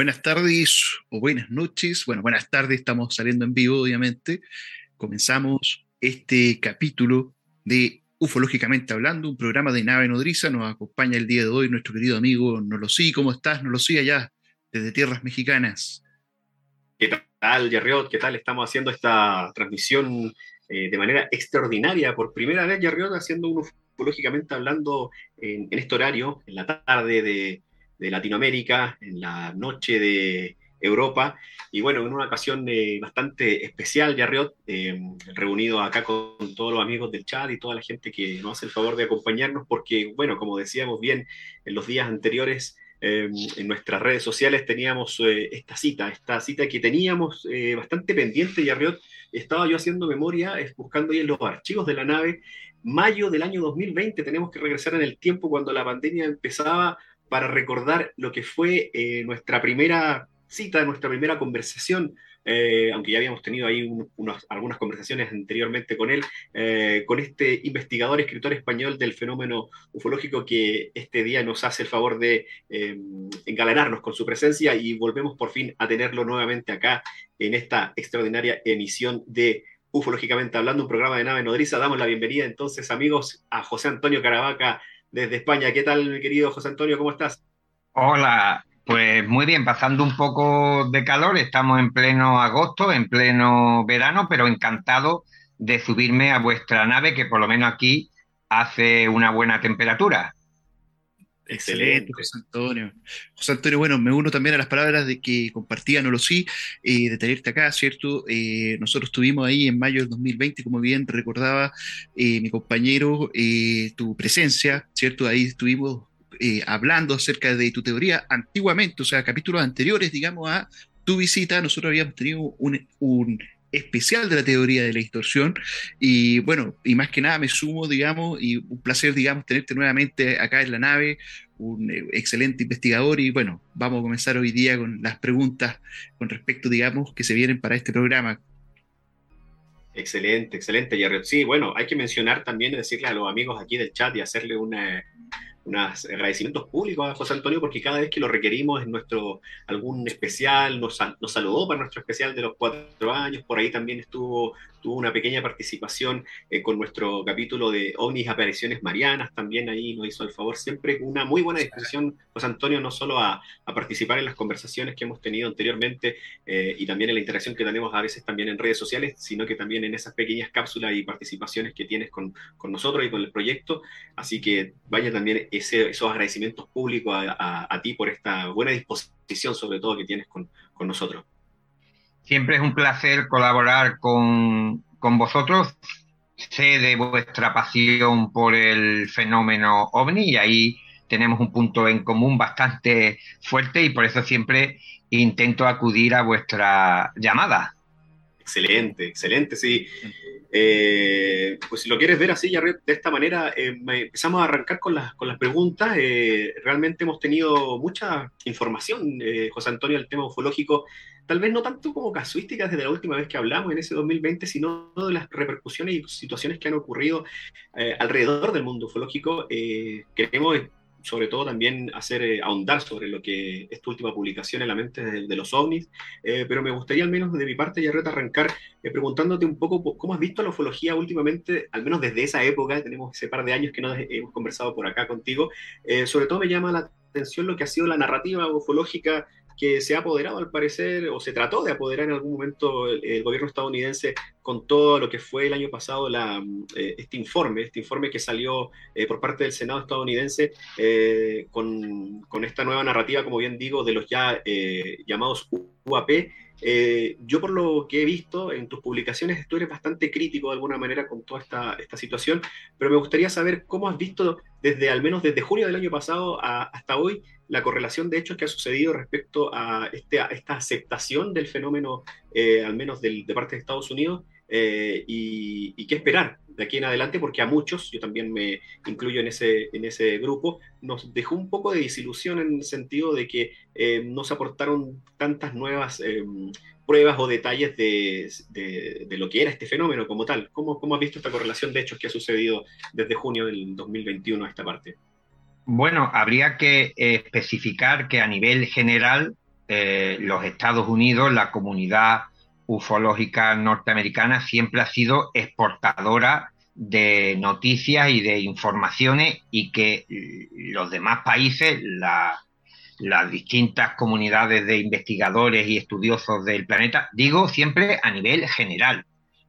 Buenas tardes o buenas noches. Bueno, buenas tardes, estamos saliendo en vivo, obviamente. Comenzamos este capítulo de Ufológicamente Hablando, un programa de nave nodriza. Nos acompaña el día de hoy nuestro querido amigo Nolosí. ¿Cómo estás, Nolosí, allá, desde tierras mexicanas? ¿Qué tal, Yarriot? ¿Qué tal? Estamos haciendo esta transmisión eh, de manera extraordinaria. Por primera vez, Yarriot, haciendo un Ufológicamente Hablando en este horario, en la tarde de de Latinoamérica, en la noche de Europa, y bueno, en una ocasión eh, bastante especial, Yarriot, eh, reunido acá con todos los amigos del chat y toda la gente que nos hace el favor de acompañarnos, porque bueno, como decíamos bien en los días anteriores, eh, en nuestras redes sociales teníamos esta cita, esta cita que teníamos bastante pendiente, Yarriot, estaba yo haciendo memoria, buscando ahí en los archivos de la nave, mayo del año 2020, tenemos que regresar en el tiempo cuando la pandemia empezaba para recordar lo que fue eh, nuestra primera cita, nuestra primera conversación, eh, aunque ya habíamos tenido ahí algunas conversaciones anteriormente con él, eh, con este investigador, escritor español del fenómeno ufológico que este día nos hace el favor de engalanarnos con su presencia y volvemos por fin a tenerlo nuevamente acá en esta extraordinaria emisión de Ufológicamente Hablando, un programa de nave nodriza. Damos la bienvenida entonces, amigos, a José Antonio Caravaca desde España. ¿Qué tal, querido José Antonio? ¿Cómo estás? Hola, pues muy bien, pasando un poco de calor, estamos en pleno agosto, en pleno verano, pero encantado de subirme a vuestra nave, que por lo menos aquí hace una buena temperatura. Excelente, José Antonio. José Antonio, bueno, me uno también a las palabras de que compartía No lo sí, eh, de tenerte acá, ¿cierto? Eh, nosotros estuvimos ahí en mayo del 2020, como bien recordaba eh, mi compañero, tu presencia, ¿cierto? Ahí estuvimos hablando acerca de tu teoría antiguamente, o sea, capítulos anteriores, digamos, a tu visita. Nosotros habíamos tenido un, un especial de la teoría de la distorsión. Y bueno, y más que nada me sumo, digamos, y un placer, digamos, tenerte nuevamente acá en la nave, un eh, excelente investigador. Y bueno, vamos a comenzar hoy día con las preguntas con respecto, digamos, que se vienen para este programa. Excelente, excelente, Jerry. Sí, bueno, hay que mencionar también, decirle a los amigos aquí del chat y hacerle una, unos agradecimientos públicos a José Antonio porque cada vez que lo requerimos en nuestro algún especial, nos, nos saludó para nuestro especial de los cuatro años, por ahí también estuvo tuvo una pequeña participación eh, con nuestro capítulo de ovnis apariciones marianas, también ahí nos hizo el favor, siempre una muy buena disposición, José Antonio, no solo a, participar en las conversaciones que hemos tenido anteriormente eh, y también en la interacción que tenemos a veces también en redes sociales, sino que también en esas pequeñas cápsulas y participaciones que tienes con, nosotros y con el proyecto. Así que vaya también ese, esos agradecimientos públicos a, ti por esta buena disposición, sobre todo, que tienes con, con nosotros. Siempre es un placer colaborar con, vosotros. Sé de vuestra pasión por el fenómeno ovni y ahí tenemos un punto en común bastante fuerte y por eso siempre intento acudir a vuestra llamada. Excelente, excelente, sí. Eh, pues si lo quieres ver así, ya de esta manera, eh, empezamos a arrancar con las, con las preguntas. Eh, realmente hemos tenido mucha información, José Antonio, el tema ufológico, tal vez no tanto como casuísticas desde la última vez que hablamos en ese 2020, sino de las repercusiones y situaciones que han ocurrido alrededor del mundo ufológico. queremos sobre todo también hacer eh, ahondar sobre lo que es tu última publicación en la mente de, los ovnis, eh, pero me gustaría al menos de mi parte, ya arrancar eh, preguntándote un poco cómo has visto la ufología últimamente, al menos desde esa época, tenemos ese par de años que no hemos conversado por acá contigo, sobre todo me llama la atención lo que ha sido la narrativa ufológica que se ha apoderado al parecer, o se trató de apoderar en algún momento el, gobierno estadounidense con todo lo que fue el año pasado la, eh, este informe, este informe que salió eh, por parte del Senado estadounidense eh, con, con, esta nueva narrativa, como bien digo, de los ya llamados UAP, Eh, yo por lo que he visto en tus publicaciones, tú eres bastante crítico de alguna manera con toda esta, esta situación, pero me gustaría saber cómo has visto desde al menos desde junio del año pasado hasta hoy la correlación de hechos que ha sucedido respecto a, este, esta aceptación del fenómeno, eh, al menos del, de parte de Estados Unidos, eh, y, qué esperar de aquí en adelante, porque a muchos, yo también me incluyo en ese, en ese grupo, nos dejó un poco de desilusión en el sentido de que eh, no se aportaron tantas nuevas pruebas o detalles de, de, lo que era este fenómeno como tal. ¿Cómo, ¿Cómo has visto esta correlación de hechos que ha sucedido desde junio del 2021 a esta parte? Bueno, habría que especificar que a nivel general los Estados Unidos, la comunidad ufológica norteamericana siempre ha sido exportadora de noticias y de informaciones y que los demás países, las distintas comunidades de investigadores y estudiosos del planeta, digo siempre a nivel general,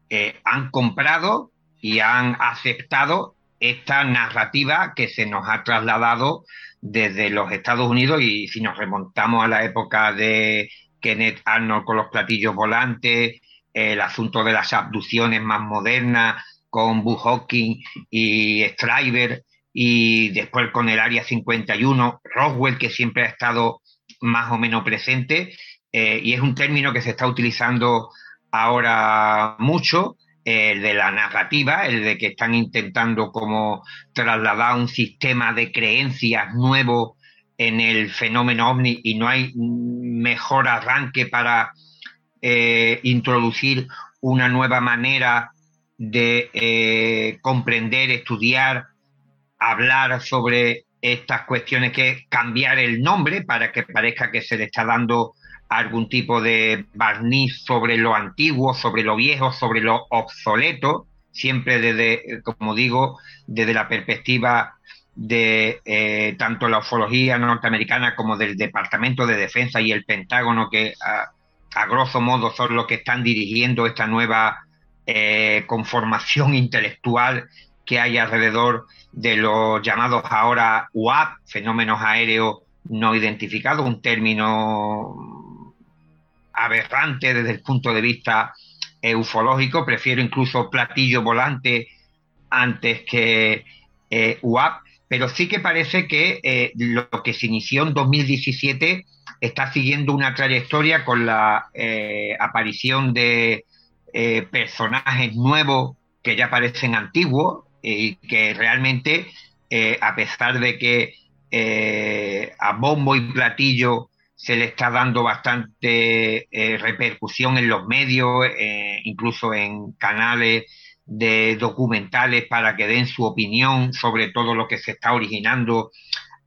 eh, han comprado y han aceptado esta narrativa que se nos ha trasladado desde los Estados Unidos y si nos remontamos a la época de Kenneth Arnold con los platillos volantes, el asunto de las abducciones más modernas con Buzz Hawking y Stryber, y después con el Área 51, Roswell, que siempre ha estado más o menos presente, eh, y es un término que se está utilizando ahora mucho, el de la narrativa, el de que están intentando como trasladar un sistema de creencias nuevo en el fenómeno ovni y no hay mejor arranque para eh, introducir una nueva manera de eh, comprender, estudiar, hablar sobre estas cuestiones que cambiar el nombre para que parezca que se le está dando algún tipo de barniz sobre lo antiguo, sobre lo viejo, sobre lo obsoleto, siempre desde, como digo, desde la perspectiva de eh, tanto la ufología norteamericana como del Departamento de Defensa y el Pentágono, que a, grosso modo son los que están dirigiendo esta nueva eh, conformación intelectual que hay alrededor de los llamados ahora UAP, fenómenos aéreos no identificados, un término aberrante desde el punto de vista ufológico, prefiero incluso platillo volante antes que eh, UAP, pero sí que parece que eh, lo que se inició en 2017 está siguiendo una trayectoria con la eh, aparición de personajes nuevos que ya parecen antiguos y que realmente, a pesar de que a bombo y platillo se le está dando bastante repercusión en los medios, incluso en canales de documentales para que den su opinión sobre todo lo que se está originando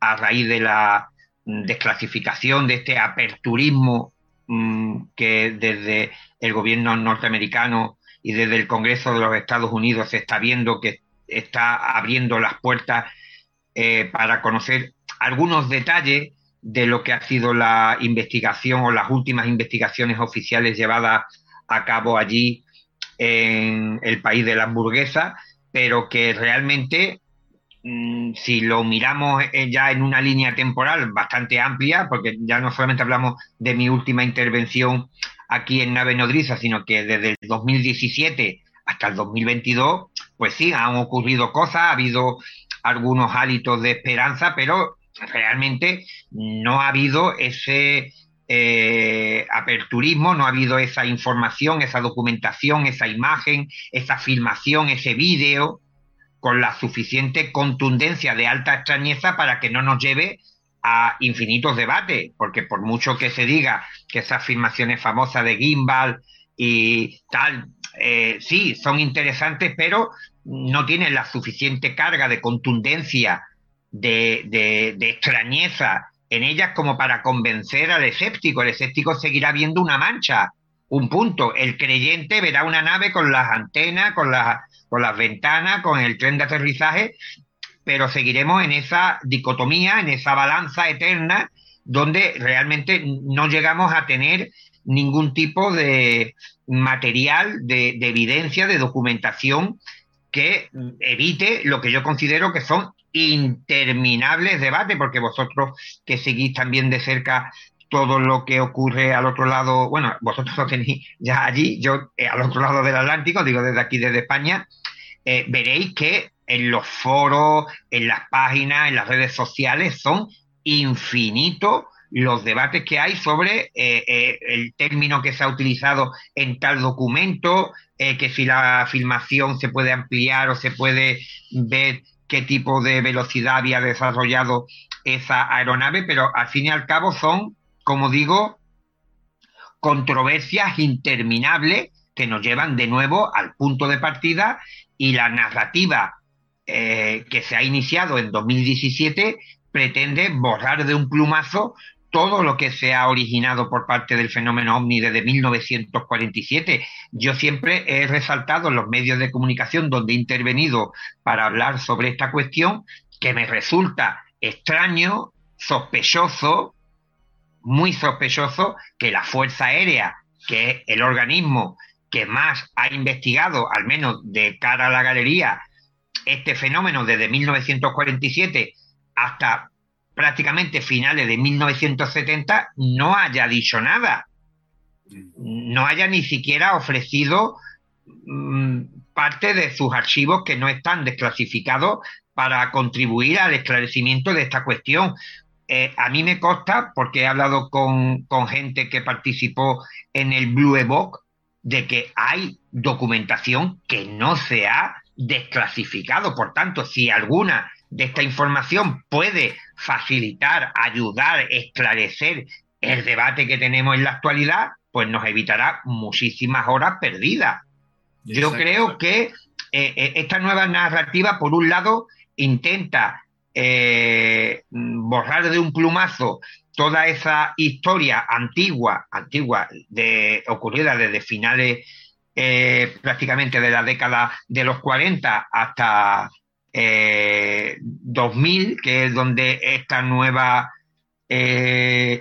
a raíz de la mm, desclasificación de este aperturismo mm, que desde el gobierno norteamericano y desde el Congreso de los Estados Unidos se está viendo que está abriendo las puertas eh, para conocer algunos detalles de lo que ha sido la investigación o las últimas investigaciones oficiales llevadas a cabo allí en el país de la hamburguesa, pero que realmente, mm, si lo miramos eh, ya en una línea temporal bastante amplia, porque ya no solamente hablamos de mi última intervención aquí en Nave Nodriza, sino que desde el 2017 hasta el 2022, pues sí, han ocurrido cosas, ha habido algunos hálitos de esperanza, pero realmente no ha habido ese eh, aperturismo, no ha habido esa información, esa documentación, esa imagen, esa filmación, ese vídeo, con la suficiente contundencia de alta extrañeza para que no nos lleve a infinitos debates, porque por mucho que se diga que esas filmaciones famosas de Gimbal y tal, eh, sí, son interesantes, pero no tienen la suficiente carga de contundencia, de, de extrañeza en ellas como para convencer al escéptico. El escéptico seguirá viendo una mancha, un punto. El creyente verá una nave con las antenas, con, las, con las ventanas, con el tren de aterrizaje, pero seguiremos en esa dicotomía, en esa balanza eterna, donde realmente no llegamos a tener ningún tipo de material, de, de evidencia, de documentación que evite lo que yo considero que son interminables debates, porque vosotros que seguís también de cerca todo lo que ocurre al otro lado, bueno, vosotros lo tenéis ya allí, yo eh, al otro lado del Atlántico, digo desde aquí, desde España, eh, veréis que en los foros, en las páginas, en las redes sociales son infinitos los debates que hay sobre eh, el término que se ha utilizado en tal documento, que si la filmación se puede ampliar o se puede ver qué tipo de velocidad había desarrollado esa aeronave, pero al fin y al cabo son como digo, controversias interminables que nos llevan de nuevo al punto de partida y la narrativa eh, que se ha iniciado en 2017 pretende borrar de un plumazo todo lo que se ha originado por parte del fenómeno ovni desde 1947. Yo siempre he resaltado en los medios de comunicación donde he intervenido para hablar sobre esta cuestión que me resulta extraño, sospechoso, muy sospechoso que la Fuerza Aérea, que es el organismo que más ha investigado, al menos de cara a la galería, este fenómeno desde 1947 hasta prácticamente finales de 1970, no haya dicho nada. No haya ni siquiera ofrecido mm, parte de sus archivos que no están desclasificados para contribuir al esclarecimiento de esta cuestión. Eh, a mí me consta, porque he hablado con, gente que participó en el Blue Evoque, de que hay documentación que no se ha desclasificado. Por tanto, si alguna de esta información puede facilitar, ayudar, esclarecer el debate que tenemos en la actualidad, pues nos evitará muchísimas horas perdidas. Yo creo que eh, eh, esta nueva narrativa, por un lado, intenta eh, borrar de un plumazo toda esa historia antigua, antigua, de, ocurrida desde finales eh, prácticamente de la década de los 40 hasta 2000, eh, que es donde esta nueva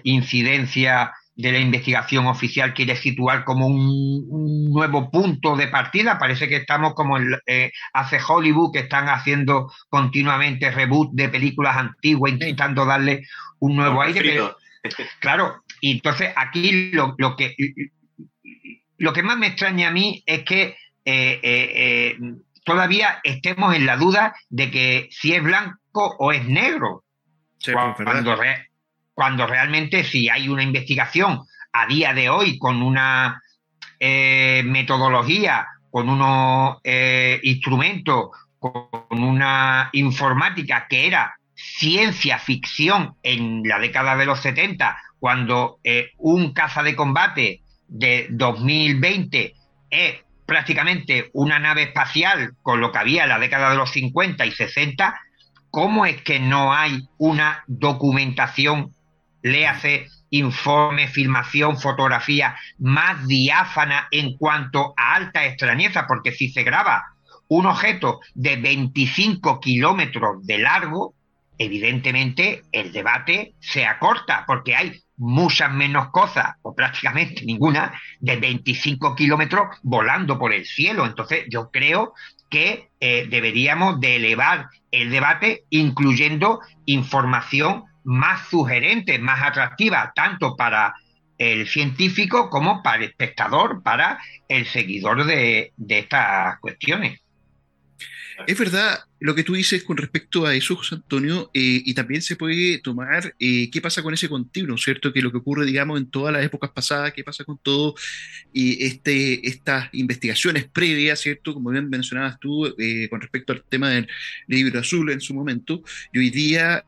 incidencia de la investigación oficial quiere situar como un, nuevo punto de partida. Parece que estamos como eh, hace Hollywood, que están haciendo continuamente reboot de películas antiguas, intentando darle un nuevo aire. claro, y entonces aquí lo, que, lo que más me extraña a mí es que eh, eh, todavía estemos en la duda de que si es blanco o es negro. cuando, cuando realmente si hay una investigación a día de hoy con una eh, metodología, con unos eh, instrumentos, con una informática que era ciencia ficción en la década de los 70, cuando eh, un caza de combate de 2020 es prácticamente una nave espacial con lo que había en la década de los 50 y 60, ¿cómo es que no hay una documentación le hace informe, filmación, fotografía más diáfana en cuanto a alta extrañeza, porque si se graba un objeto de 25 kilómetros de largo, evidentemente el debate se acorta, porque hay muchas menos cosas, o prácticamente ninguna, de 25 kilómetros volando por el cielo. Entonces yo creo que eh, deberíamos de elevar el debate incluyendo información más sugerente, más atractiva, tanto para el científico como para el espectador, para el seguidor de, estas cuestiones. Es verdad lo que tú dices con respecto a eso, José Antonio, eh, y también se puede tomar eh, qué pasa con ese continuo, ¿cierto? Que lo que ocurre, digamos, en todas las épocas pasadas, qué pasa con todo y este, estas investigaciones previas, ¿cierto? Como bien mencionabas tú, eh, con respecto al tema del libro azul en su momento, y hoy día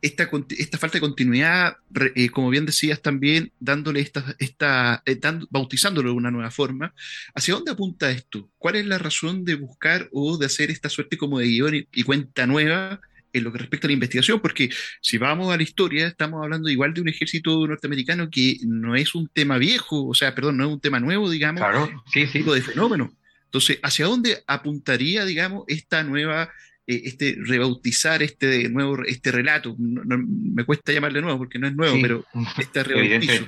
esta, esta falta de continuidad, eh, como bien decías también, dándole esta, esta eh, bautizándolo de una nueva forma, ¿hacia dónde apunta esto? ¿Cuál es la razón de buscar o de hacer esta suerte como de guion y, cuenta nueva en lo que respecta a la investigación? Porque si vamos a la historia, estamos hablando igual de un ejército norteamericano que no es un tema viejo, o sea, perdón, no es un tema nuevo, digamos, claro, sí, sí. de fenómeno. Entonces, ¿hacia dónde apuntaría, digamos, esta nueva eh, este rebautizar este nuevo este relato. me cuesta llamarle nuevo porque no es nuevo, pero este rebautizo.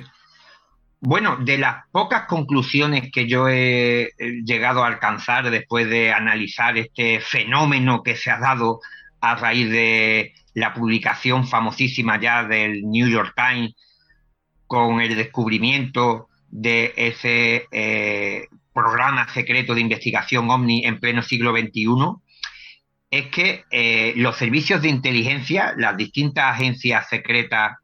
Bueno, de las pocas conclusiones que yo he llegado a alcanzar después de analizar este fenómeno que se ha dado a raíz de la publicación famosísima ya del New York Times con el descubrimiento de ese eh, programa secreto de investigación OVNI en pleno siglo XXI, es que eh, los servicios de inteligencia, las distintas agencias secretas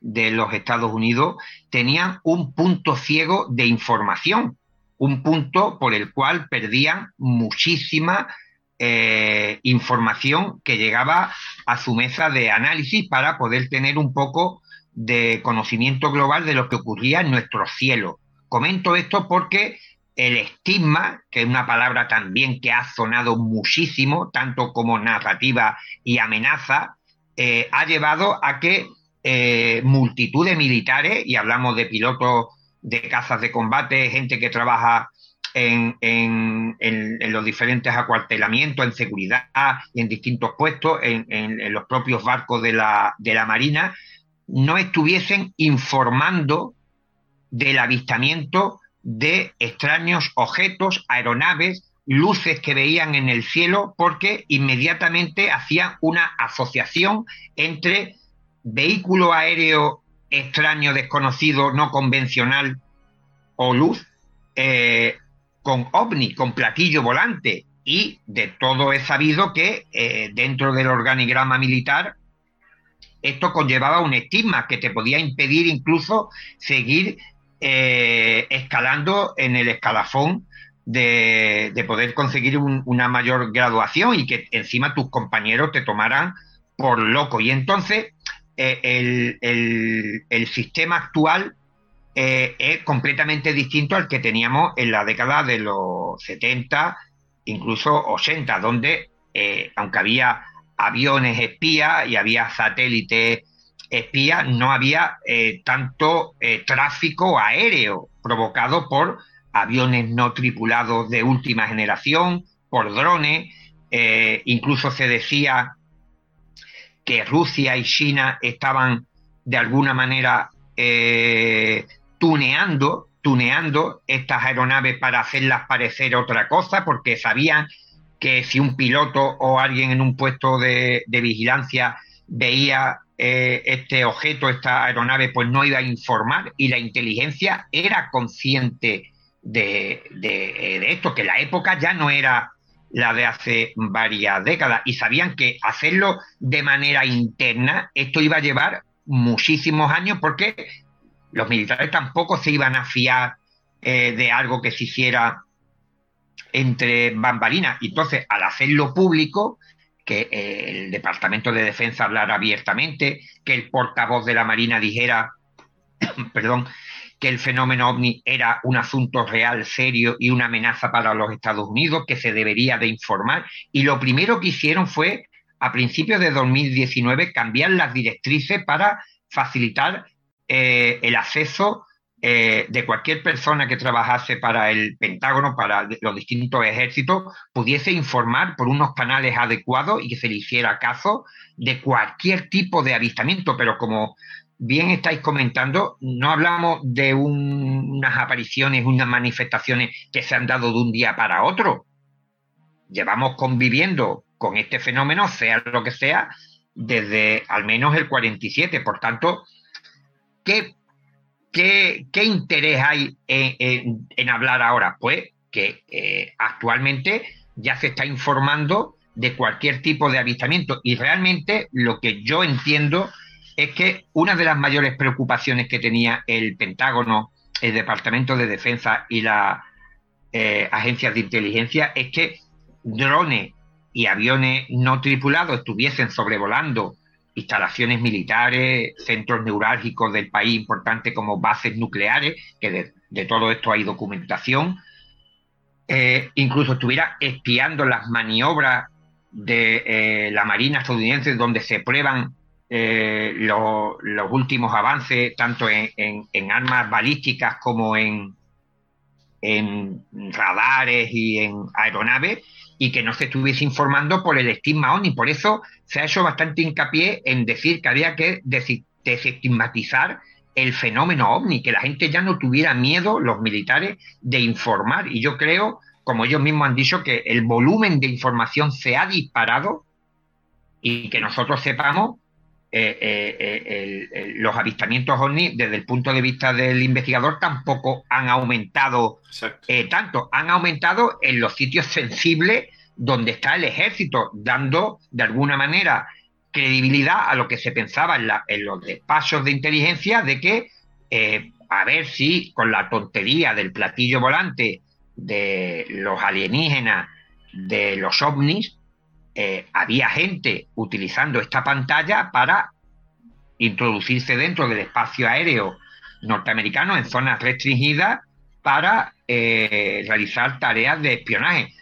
de los Estados Unidos, tenían un punto ciego de información, un punto por el cual perdían muchísima eh, información que llegaba a su mesa de análisis para poder tener un poco de conocimiento global de lo que ocurría en nuestro cielo. Comento esto porque el estigma, que es una palabra también que ha sonado muchísimo, tanto como narrativa y amenaza, eh, ha llevado a que eh, multitud de militares, y hablamos de pilotos de cazas de combate, gente que trabaja en, los diferentes acuartelamientos, en seguridad y en distintos puestos, en, los propios barcos de la, de la Marina, no estuviesen informando del avistamiento de extraños objetos, aeronaves, luces que veían en el cielo, porque inmediatamente hacían una asociación entre vehículo aéreo extraño, desconocido, no convencional o luz, eh, con ovni, con platillo volante. Y de todo es sabido que eh, dentro del organigrama militar esto conllevaba un estigma que te podía impedir incluso seguir eh, escalando en el escalafón de, poder conseguir una mayor graduación y que encima tus compañeros te tomaran por loco. Y entonces eh, el, sistema actual eh, es completamente distinto al que teníamos en la década de los 70, incluso 80, donde aunque había aviones espías y había satélites espía no había eh, tanto eh, tráfico aéreo provocado por aviones no tripulados de última generación, por drones, eh, incluso se decía que Rusia y China estaban de alguna manera tuneando, tuneando estas aeronaves para hacerlas parecer otra cosa, porque sabían que si un piloto o alguien en un puesto de vigilancia veía eh, este objeto, esta aeronave, pues no iba a informar y la inteligencia era consciente de, esto, que la época ya no era la de hace varias décadas y sabían que hacerlo de manera interna, esto iba a llevar muchísimos años porque los militares tampoco se iban a fiar eh, de algo que se hiciera entre bambalinas. Entonces, al hacerlo público, que el Departamento de Defensa hablara abiertamente, que el portavoz de la Marina dijera, perdón, que el fenómeno ovni era un asunto real, serio y una amenaza para los Estados Unidos, que se debería de informar. Y lo primero que hicieron fue, a principios de 2019, cambiar las directrices para facilitar eh, el acceso eh, de cualquier persona que trabajase para el Pentágono, para los distintos ejércitos, pudiese informar por unos canales adecuados y que se le hiciera caso de cualquier tipo de avistamiento. Pero como bien estáis comentando, no hablamos de unas apariciones, unas manifestaciones que se han dado de un día para otro. Llevamos conviviendo con este fenómeno, sea lo que sea, desde al menos el 47. Por tanto, ¿qué ¿qué, interés hay en, hablar ahora? Pues que eh, actualmente ya se está informando de cualquier tipo de avistamiento y realmente lo que yo entiendo es que una de las mayores preocupaciones que tenía el Pentágono, el Departamento de Defensa y las eh, agencias de inteligencia es que drones y aviones no tripulados estuviesen sobrevolando instalaciones militares, centros neurálgicos del país importantes como bases nucleares, que de, todo esto hay documentación, eh, incluso estuviera espiando las maniobras de eh, la Marina estadounidense donde se prueban eh, los últimos avances tanto en, armas balísticas como en, en radares y en aeronaves y que no se estuviese informando por el estigma ONI. Por eso se ha hecho bastante hincapié en decir que había que desestigmatizar el fenómeno ovni, que la gente ya no tuviera miedo, los militares, de informar. Y yo creo, como ellos mismos han dicho, que el volumen de información se ha disparado y que nosotros sepamos los avistamientos ovni, desde el punto de vista del investigador, tampoco han aumentado tanto. Han aumentado en los sitios sensibles donde está el ejército, dando de alguna manera credibilidad a lo que se pensaba en, los despachos de inteligencia de que eh, a ver si con la tontería del platillo volante de los alienígenas, de los ovnis, eh, había gente utilizando esta pantalla para introducirse dentro del espacio aéreo norteamericano en zonas restringidas para eh, realizar tareas de espionaje.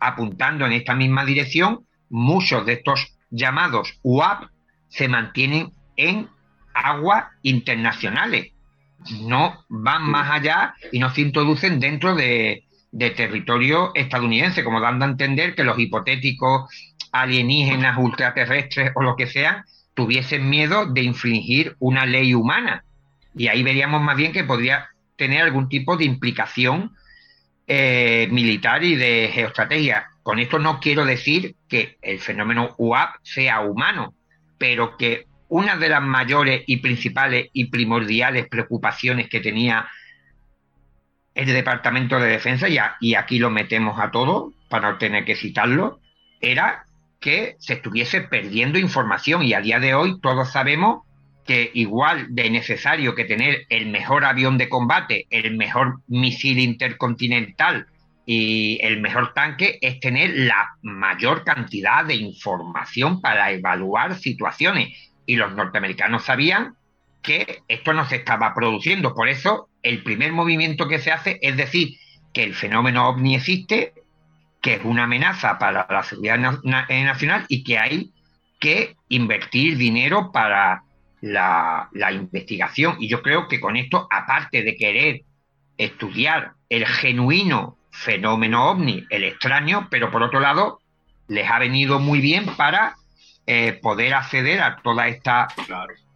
Apuntando en esta misma dirección, muchos de estos llamados UAP se mantienen en aguas internacionales. No van más allá y no se introducen dentro de, territorio estadounidense, como dando a entender que los hipotéticos alienígenas, ultraterrestres o lo que sean, tuviesen miedo de infringir una ley humana. Y ahí veríamos más bien que podría tener algún tipo de implicación eh, militar y de geoestrategia. Con esto no quiero decir que el fenómeno UAP sea humano, pero que una de las mayores y principales y primordiales preocupaciones que tenía el Departamento de Defensa, ya, y aquí lo metemos a todo para no tener que citarlo, era que se estuviese perdiendo información y a día de hoy todos sabemos que igual de necesario que tener el mejor avión de combate, el mejor misil intercontinental, y el mejor tanque es tener la mayor cantidad de información para evaluar situaciones. Y los norteamericanos sabían que esto no se estaba produciendo. Por eso, el primer movimiento que se hace es decir que el fenómeno ovni existe, que es una amenaza para la seguridad eh, nacional y que hay que invertir dinero para la, investigación. Y yo creo que con esto, aparte de querer estudiar el genuino fenómeno ovni, el extraño, pero por otro lado, les ha venido muy bien para eh, poder acceder a toda esta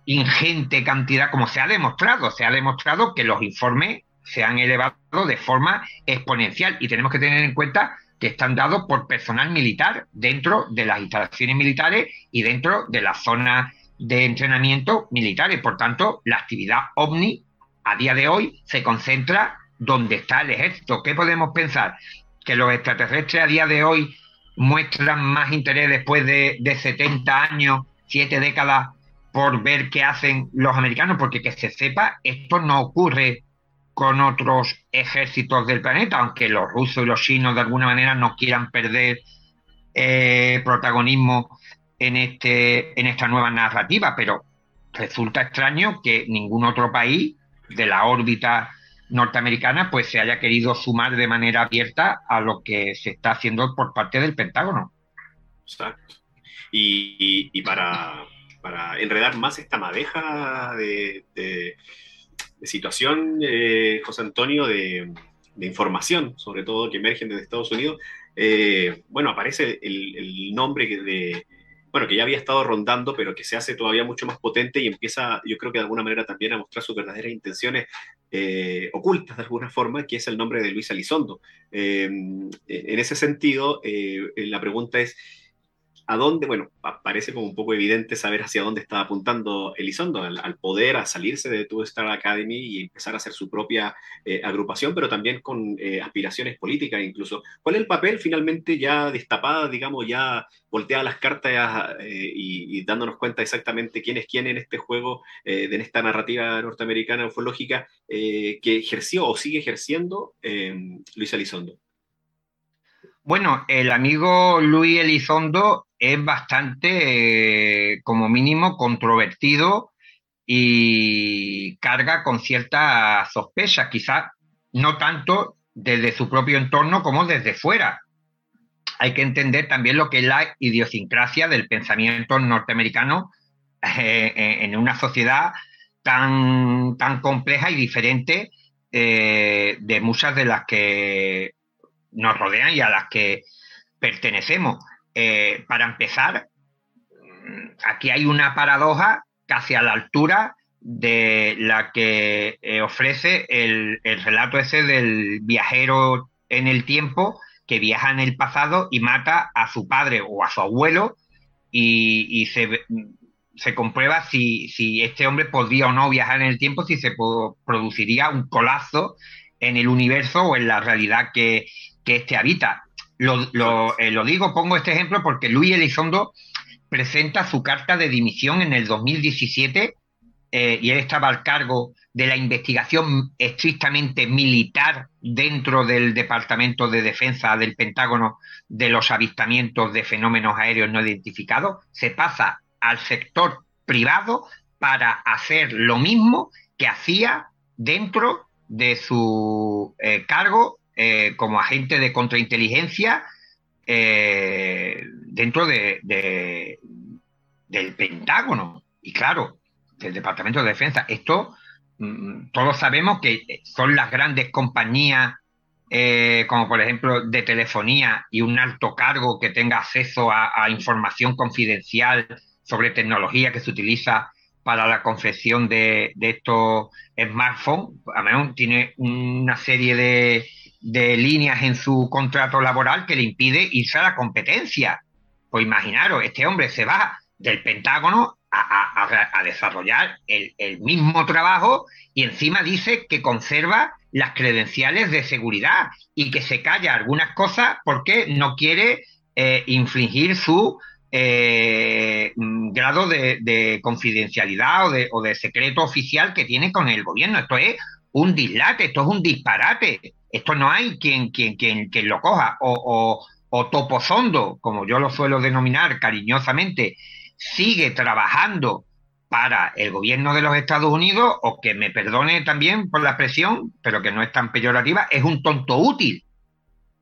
ingente cantidad, como se ha demostrado. Se ha demostrado que los informes se han elevado de forma exponencial y tenemos que tener en cuenta que están dados por personal militar dentro de las instalaciones militares y dentro de las zonas de entrenamiento militares. Por tanto, la actividad ovni a día de hoy se concentra donde está el ejército. ¿Qué podemos pensar? Que los extraterrestres a día de hoy muestran más interés después de, 70 años, 7 décadas, por ver qué hacen los americanos, porque que se sepa, esto no ocurre con otros ejércitos del planeta, aunque los rusos y los chinos de alguna manera no quieran perder eh, protagonismo en, este, en esta nueva narrativa, pero resulta extraño que ningún otro país de la órbita norteamericana pues se haya querido sumar de manera abierta a lo que se está haciendo por parte del Pentágono. Exacto. Y, para, enredar más esta madeja de, situación, eh, José Antonio, de, información, sobre todo que emergen desde Estados Unidos, eh, bueno, aparece el, nombre de bueno, que ya había estado rondando, pero que se hace todavía mucho más potente y empieza, yo creo que de alguna manera también a mostrar sus verdaderas intenciones eh, ocultas de alguna forma, que es el nombre de Luis Elizondo. Eh, en ese sentido, la pregunta es, a dónde, bueno, parece como un poco evidente saber hacia dónde está apuntando Elizondo, al, poder, a salirse de Two Star Academy y empezar a hacer su propia eh, agrupación, pero también con eh, aspiraciones políticas incluso. ¿Cuál es el papel finalmente ya destapada, digamos, ya volteada las cartas eh, y, dándonos cuenta exactamente quién es quién en este juego, en esta narrativa norteamericana ufológica que ejerció o sigue ejerciendo Luis Elizondo? Bueno, el amigo Luis Elizondo es bastante, eh, como mínimo, controvertido y carga con cierta sospecha, quizás no tanto desde su propio entorno como desde fuera. Hay que entender también lo que es la idiosincrasia del pensamiento norteamericano eh, eh, en una sociedad tan, tan compleja y diferente de muchas de las que nos rodean y a las que pertenecemos. Eh, para empezar, aquí hay una paradoja casi a la altura de la que eh, ofrece el, relato ese del viajero en el tiempo que viaja en el pasado y mata a su padre o a su abuelo y, se, se comprueba si, este hombre podría o no viajar en el tiempo, si se produciría un colazo en el universo o en la realidad que, que éste habita. Lo, eh, lo, digo, pongo este ejemplo porque Luis Elizondo presenta su carta de dimisión en el 2017 eh, y él estaba al cargo de la investigación estrictamente militar dentro del Departamento de Defensa del Pentágono de los avistamientos de fenómenos aéreos no identificados, se pasa al sector privado para hacer lo mismo que hacía dentro de su eh, cargo eh, como agente de contrainteligencia eh, dentro de, del Pentágono y claro, del Departamento de Defensa. Esto mm, todos sabemos que son las grandes compañías como por ejemplo de telefonía y un alto cargo que tenga acceso a información confidencial sobre tecnología que se utiliza para la confección de, estos smartphones. menos tiene una serie de, líneas en su contrato laboral que le impide irse a la competencia. Pues imaginaros, este hombre se va del Pentágono a, desarrollar el, mismo trabajo y encima dice que conserva las credenciales de seguridad y que se calla algunas cosas porque no quiere eh, infringir su eh, grado de, confidencialidad o de, o de, secreto oficial que tiene con el gobierno. Esto es un dislate, esto es un disparate. Esto no hay quien, quien, quien, quien lo coja. O, o, o Topozondo, como yo lo suelo denominar cariñosamente, sigue trabajando para el gobierno de los Estados Unidos, o que me perdone también por la presión, pero que no es tan peyorativa, es un tonto útil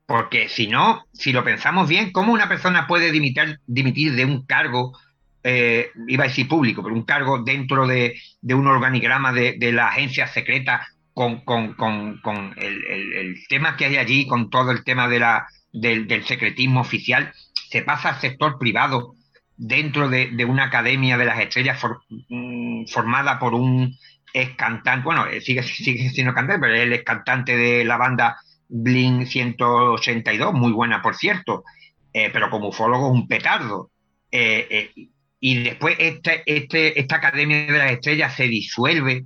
porque si no, si lo pensamos bien, ¿cómo una persona puede dimitir, dimitir de un cargo, eh, iba a decir público, pero un cargo dentro de, un organigrama de, la agencia secreta con, el, tema que hay allí, con todo el tema de la, del, secretismo oficial, se pasa al sector privado dentro de, una academia de las estrellas mm, formada por un ex cantante, bueno, sigue, sigue siendo cantante, pero él es cantante de la banda Blink 182, muy buena por cierto, eh, pero como ufólogo es un petardo. Eh, eh, y después este, este, esta Academia de las Estrellas se disuelve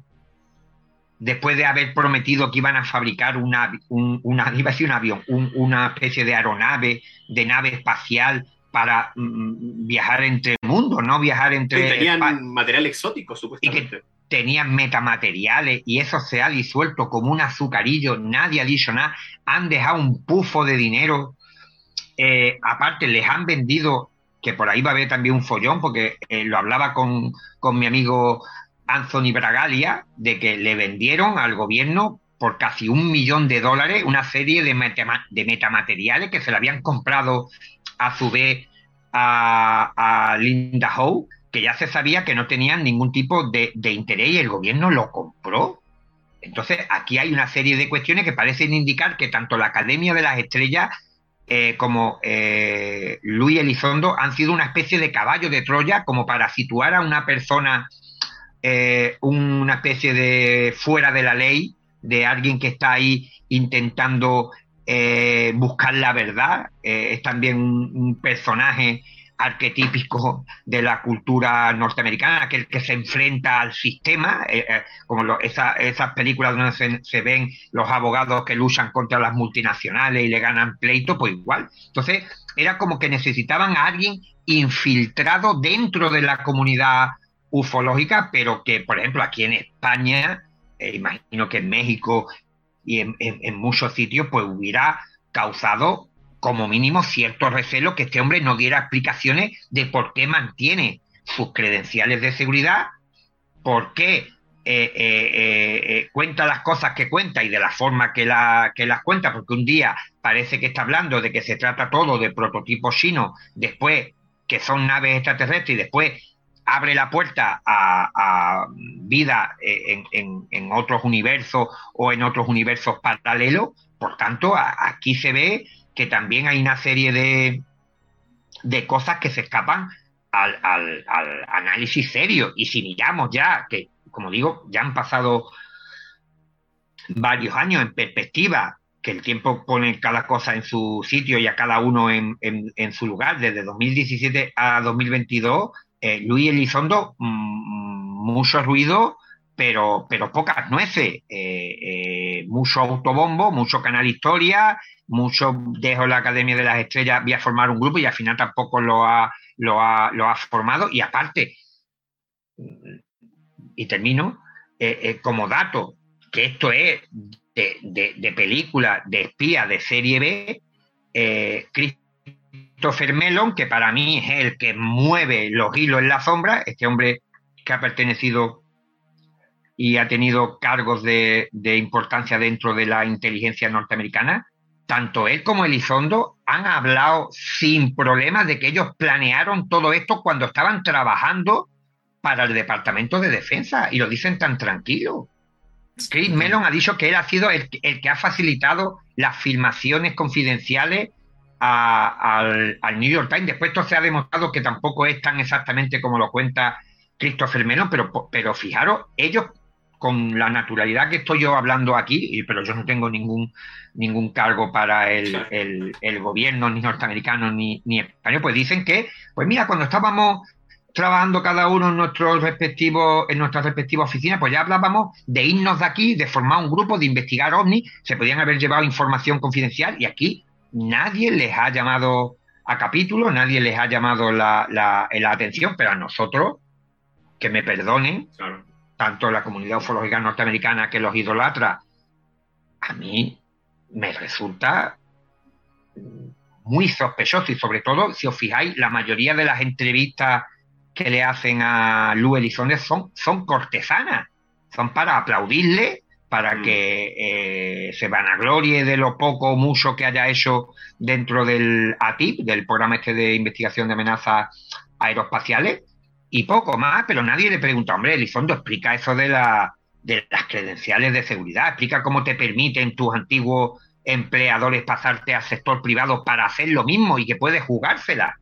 después de haber prometido que iban a fabricar una, una iba a decir un avión, una especie de aeronave, de nave espacial para mm, mm, viajar entre mundos, no viajar entre... tenían material exótico, supuestamente. tenían metamateriales y eso se ha disuelto como un azucarillo, nadie ha dicho nada, han dejado un pufo de dinero, eh, aparte les han vendido, que por ahí va a haber también un follón, porque eh, lo hablaba con, mi amigo Anthony Bragalia, de que le vendieron al gobierno por casi un millón de dólares una serie de, de metamateriales que se le habían comprado a su vez a, a Linda Howe que ya se sabía que no tenían ningún tipo de, interés y el gobierno lo compró. Entonces, aquí hay una serie de cuestiones que parecen indicar que tanto la Academia de las Estrellas eh, como eh, Luis Elizondo han sido una especie de caballo de Troya como para situar a una persona, eh, una especie de fuera de la ley, de alguien que está ahí intentando buscar la verdad. es también un personaje arquetípico de la cultura norteamericana, aquel que se enfrenta al sistema, eh, eh, como esas películas donde se, ven los abogados que luchan contra las multinacionales y le ganan pleito, pues igual. Entonces, era como que necesitaban a alguien infiltrado dentro de la comunidad ufológica, pero que, por ejemplo, aquí en España, eh, imagino que en México y en muchos sitios, pues hubiera causado como mínimo cierto recelo que este hombre no diera explicaciones de por qué mantiene sus credenciales de seguridad, por qué eh, eh, cuenta las cosas que cuenta y de la forma que las cuenta, porque un día parece que está hablando de que se trata todo de prototipos chinos, después que son naves extraterrestres y después abre la puerta a, vida en, en, otros universos o en otros universos paralelos. Por tanto, aquí se ve que también hay una serie de, de cosas que se escapan al, al, análisis serio. Y si miramos ya, que como digo, ya han pasado varios años en perspectiva, que el tiempo pone cada cosa en su sitio y a cada uno en, en, su lugar, desde 2017 a 2022, eh, Luis Elizondo, mm, mucho ruido, pero, pero pocas nueces, mucho autobombo, mucho canal historia, mucho dejo la Academia de las Estrellas, voy a formar un grupo y al final tampoco lo ha, lo ha, lo ha formado. Y aparte, y termino, como dato, que esto es de, película, de espía, de serie B, eh, Christopher Mellon, que para mí es el que mueve los hilos en la sombra, este hombre que ha pertenecido y ha tenido cargos de, importancia dentro de la inteligencia norteamericana, tanto él como Elizondo han hablado sin problemas de que ellos planearon todo esto cuando estaban trabajando para el Departamento de Defensa y lo dicen tan tranquilo. Chris Mellon ha dicho que él ha sido el, que ha facilitado las filmaciones confidenciales al, New York Times. Después esto se ha demostrado que tampoco es tan exactamente como lo cuenta Christopher Mellon, pero, pero fijaros, ellos con la naturalidad que estoy yo hablando aquí, pero yo no tengo ningún, ningún cargo para el, gobierno ni norteamericano ni, ni español, pues dicen que, pues mira, cuando estábamos trabajando cada uno en nuestros respectivos, en nuestras respectivas oficinas, pues ya hablábamos de irnos de aquí, de formar un grupo, de investigar ovnis, se podían haber llevado información confidencial y aquí nadie les ha llamado a capítulo, nadie les ha llamado la, la, atención, pero a nosotros, que me perdonen, tanto la comunidad ufológica norteamericana que los idolatra, a mí me resulta muy sospechoso y sobre todo, si os fijáis, la mayoría de las entrevistas que le hacen a Lu Elizondo son, son cortesanas, son para aplaudirle, para mm. que eh, se vanaglorie de lo poco o mucho que haya hecho dentro del ATIP, del programa este de investigación de amenazas aeroespaciales, y poco más, pero nadie le pregunta, hombre, Elizondo, explica eso de, la, de las credenciales de seguridad, explica cómo te permiten tus antiguos empleadores pasarte al sector privado para hacer lo mismo y que puedes jugársela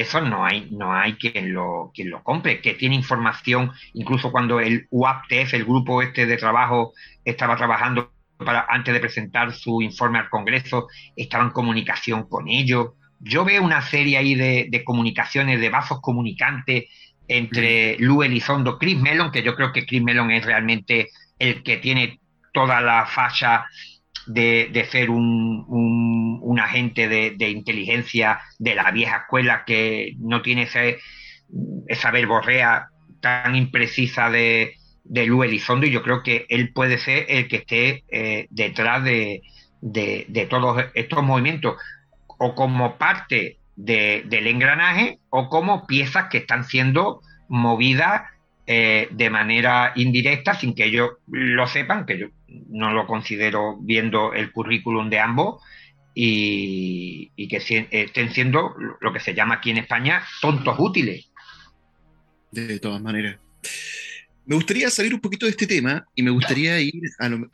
eso no hay, no hay quien lo, quien lo compre, que tiene información, incluso cuando el UAPTF, el grupo este de trabajo, estaba trabajando para, antes de presentar su informe al Congreso, estaba en comunicación con ellos. Yo veo una serie ahí de, comunicaciones, de vasos comunicantes entre. Lu Elizondo, Chris Mellon, que yo creo que Chris Mellon es realmente el que tiene toda la falla de, ser un, agente de, inteligencia de la vieja escuela que no tiene ese, esa verborrea tan imprecisa de, de Elizondo y yo creo que él puede ser el que esté eh, detrás de, todos estos movimientos o como parte del engranaje o como piezas que están siendo movidas eh, de manera indirecta sin que ellos lo sepan, que yo no lo considero viendo el currículum de ambos y, que estén siendo lo que se llama aquí en España tontos útiles. De todas maneras. Me gustaría salir un poquito de este tema y me gustaría ir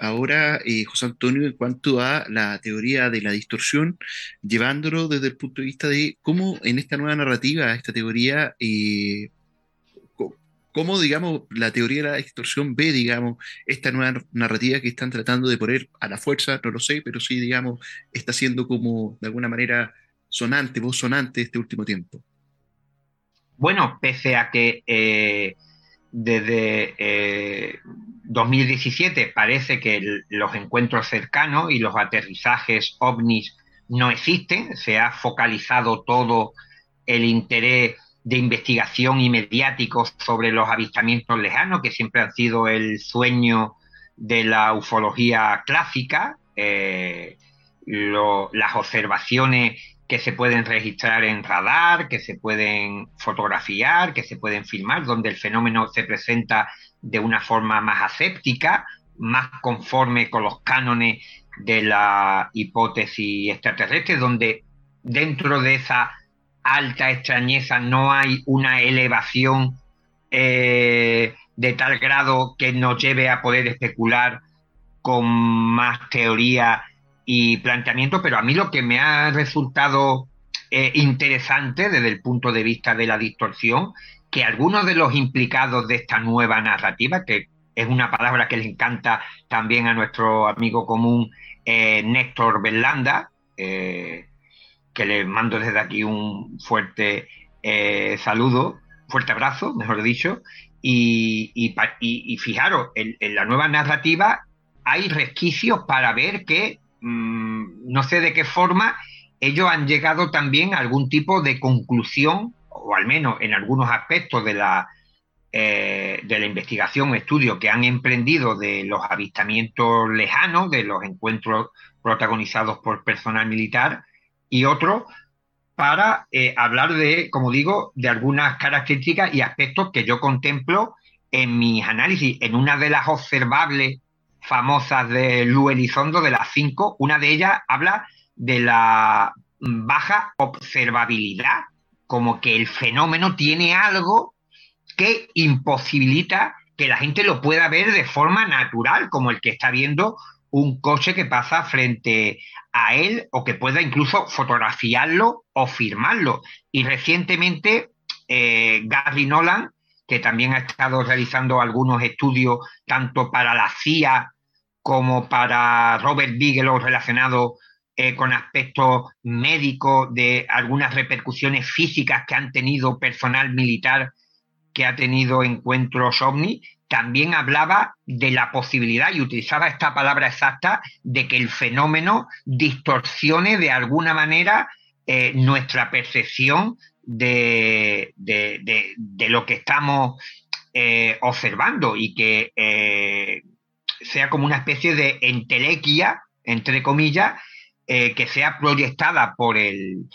ahora, eh, José Antonio, en cuanto a la teoría de la distorsión, llevándolo desde el punto de vista de cómo en esta nueva narrativa, esta teoría eh, cómo, digamos, la teoría de la distorsión ve, digamos, esta nueva narrativa que están tratando de poner a la fuerza, no lo sé, pero sí, digamos, está siendo como, de alguna manera, sonante, voz sonante este último tiempo. Bueno, pese a que eh, desde 2017 eh, parece que los encuentros cercanos y los aterrizajes ovnis no existen, se ha focalizado todo el interés de investigación y mediáticos sobre los avistamientos lejanos, que siempre han sido el sueño de la ufología clásica, eh, las observaciones que se pueden registrar en radar, que se pueden fotografiar, que se pueden filmar, donde el fenómeno se presenta de una forma más aséptica, más conforme con los cánones de la hipótesis extraterrestre, donde dentro de esa alta extrañeza, no hay una elevación eh, de tal grado que nos lleve a poder especular con más teoría y planteamiento, pero a mí lo que me ha resultado eh, interesante desde el punto de vista de la distorsión, que algunos de los implicados de esta nueva narrativa, que es una palabra que le encanta también a nuestro amigo común eh, Néstor Berlanda, que le mando desde aquí un fuerte eh, saludo, fuerte abrazo, mejor dicho, y, fijaros, en, la nueva narrativa hay resquicios para ver que, mm, no sé de qué forma, ellos han llegado también a algún tipo de conclusión, o al menos en algunos aspectos de la, eh, de la investigación estudio que han emprendido de los avistamientos lejanos, de los encuentros protagonizados por personal militar, y otros para eh, hablar de, como digo, de algunas características y aspectos que yo contemplo en mis análisis. En una de las observables famosas de Lu Elizondo, de las cinco, una de ellas habla de la baja observabilidad, como que el fenómeno tiene algo que imposibilita que la gente lo pueda ver de forma natural, como el que está viendo un coche que pasa frente a él o que pueda incluso fotografiarlo o firmarlo. Y recientemente eh, Gary Nolan, que también ha estado realizando algunos estudios tanto para la CIA como para Robert Bigelow relacionados eh, con aspectos médicos de algunas repercusiones físicas que han tenido personal militar que ha tenido encuentros ovni, también hablaba de la posibilidad, y utilizaba esta palabra exacta, de que el fenómeno distorsione de alguna manera eh, nuestra percepción de, lo que estamos eh, observando y que eh, sea como una especie de entelequia, entre comillas, que sea proyectada por el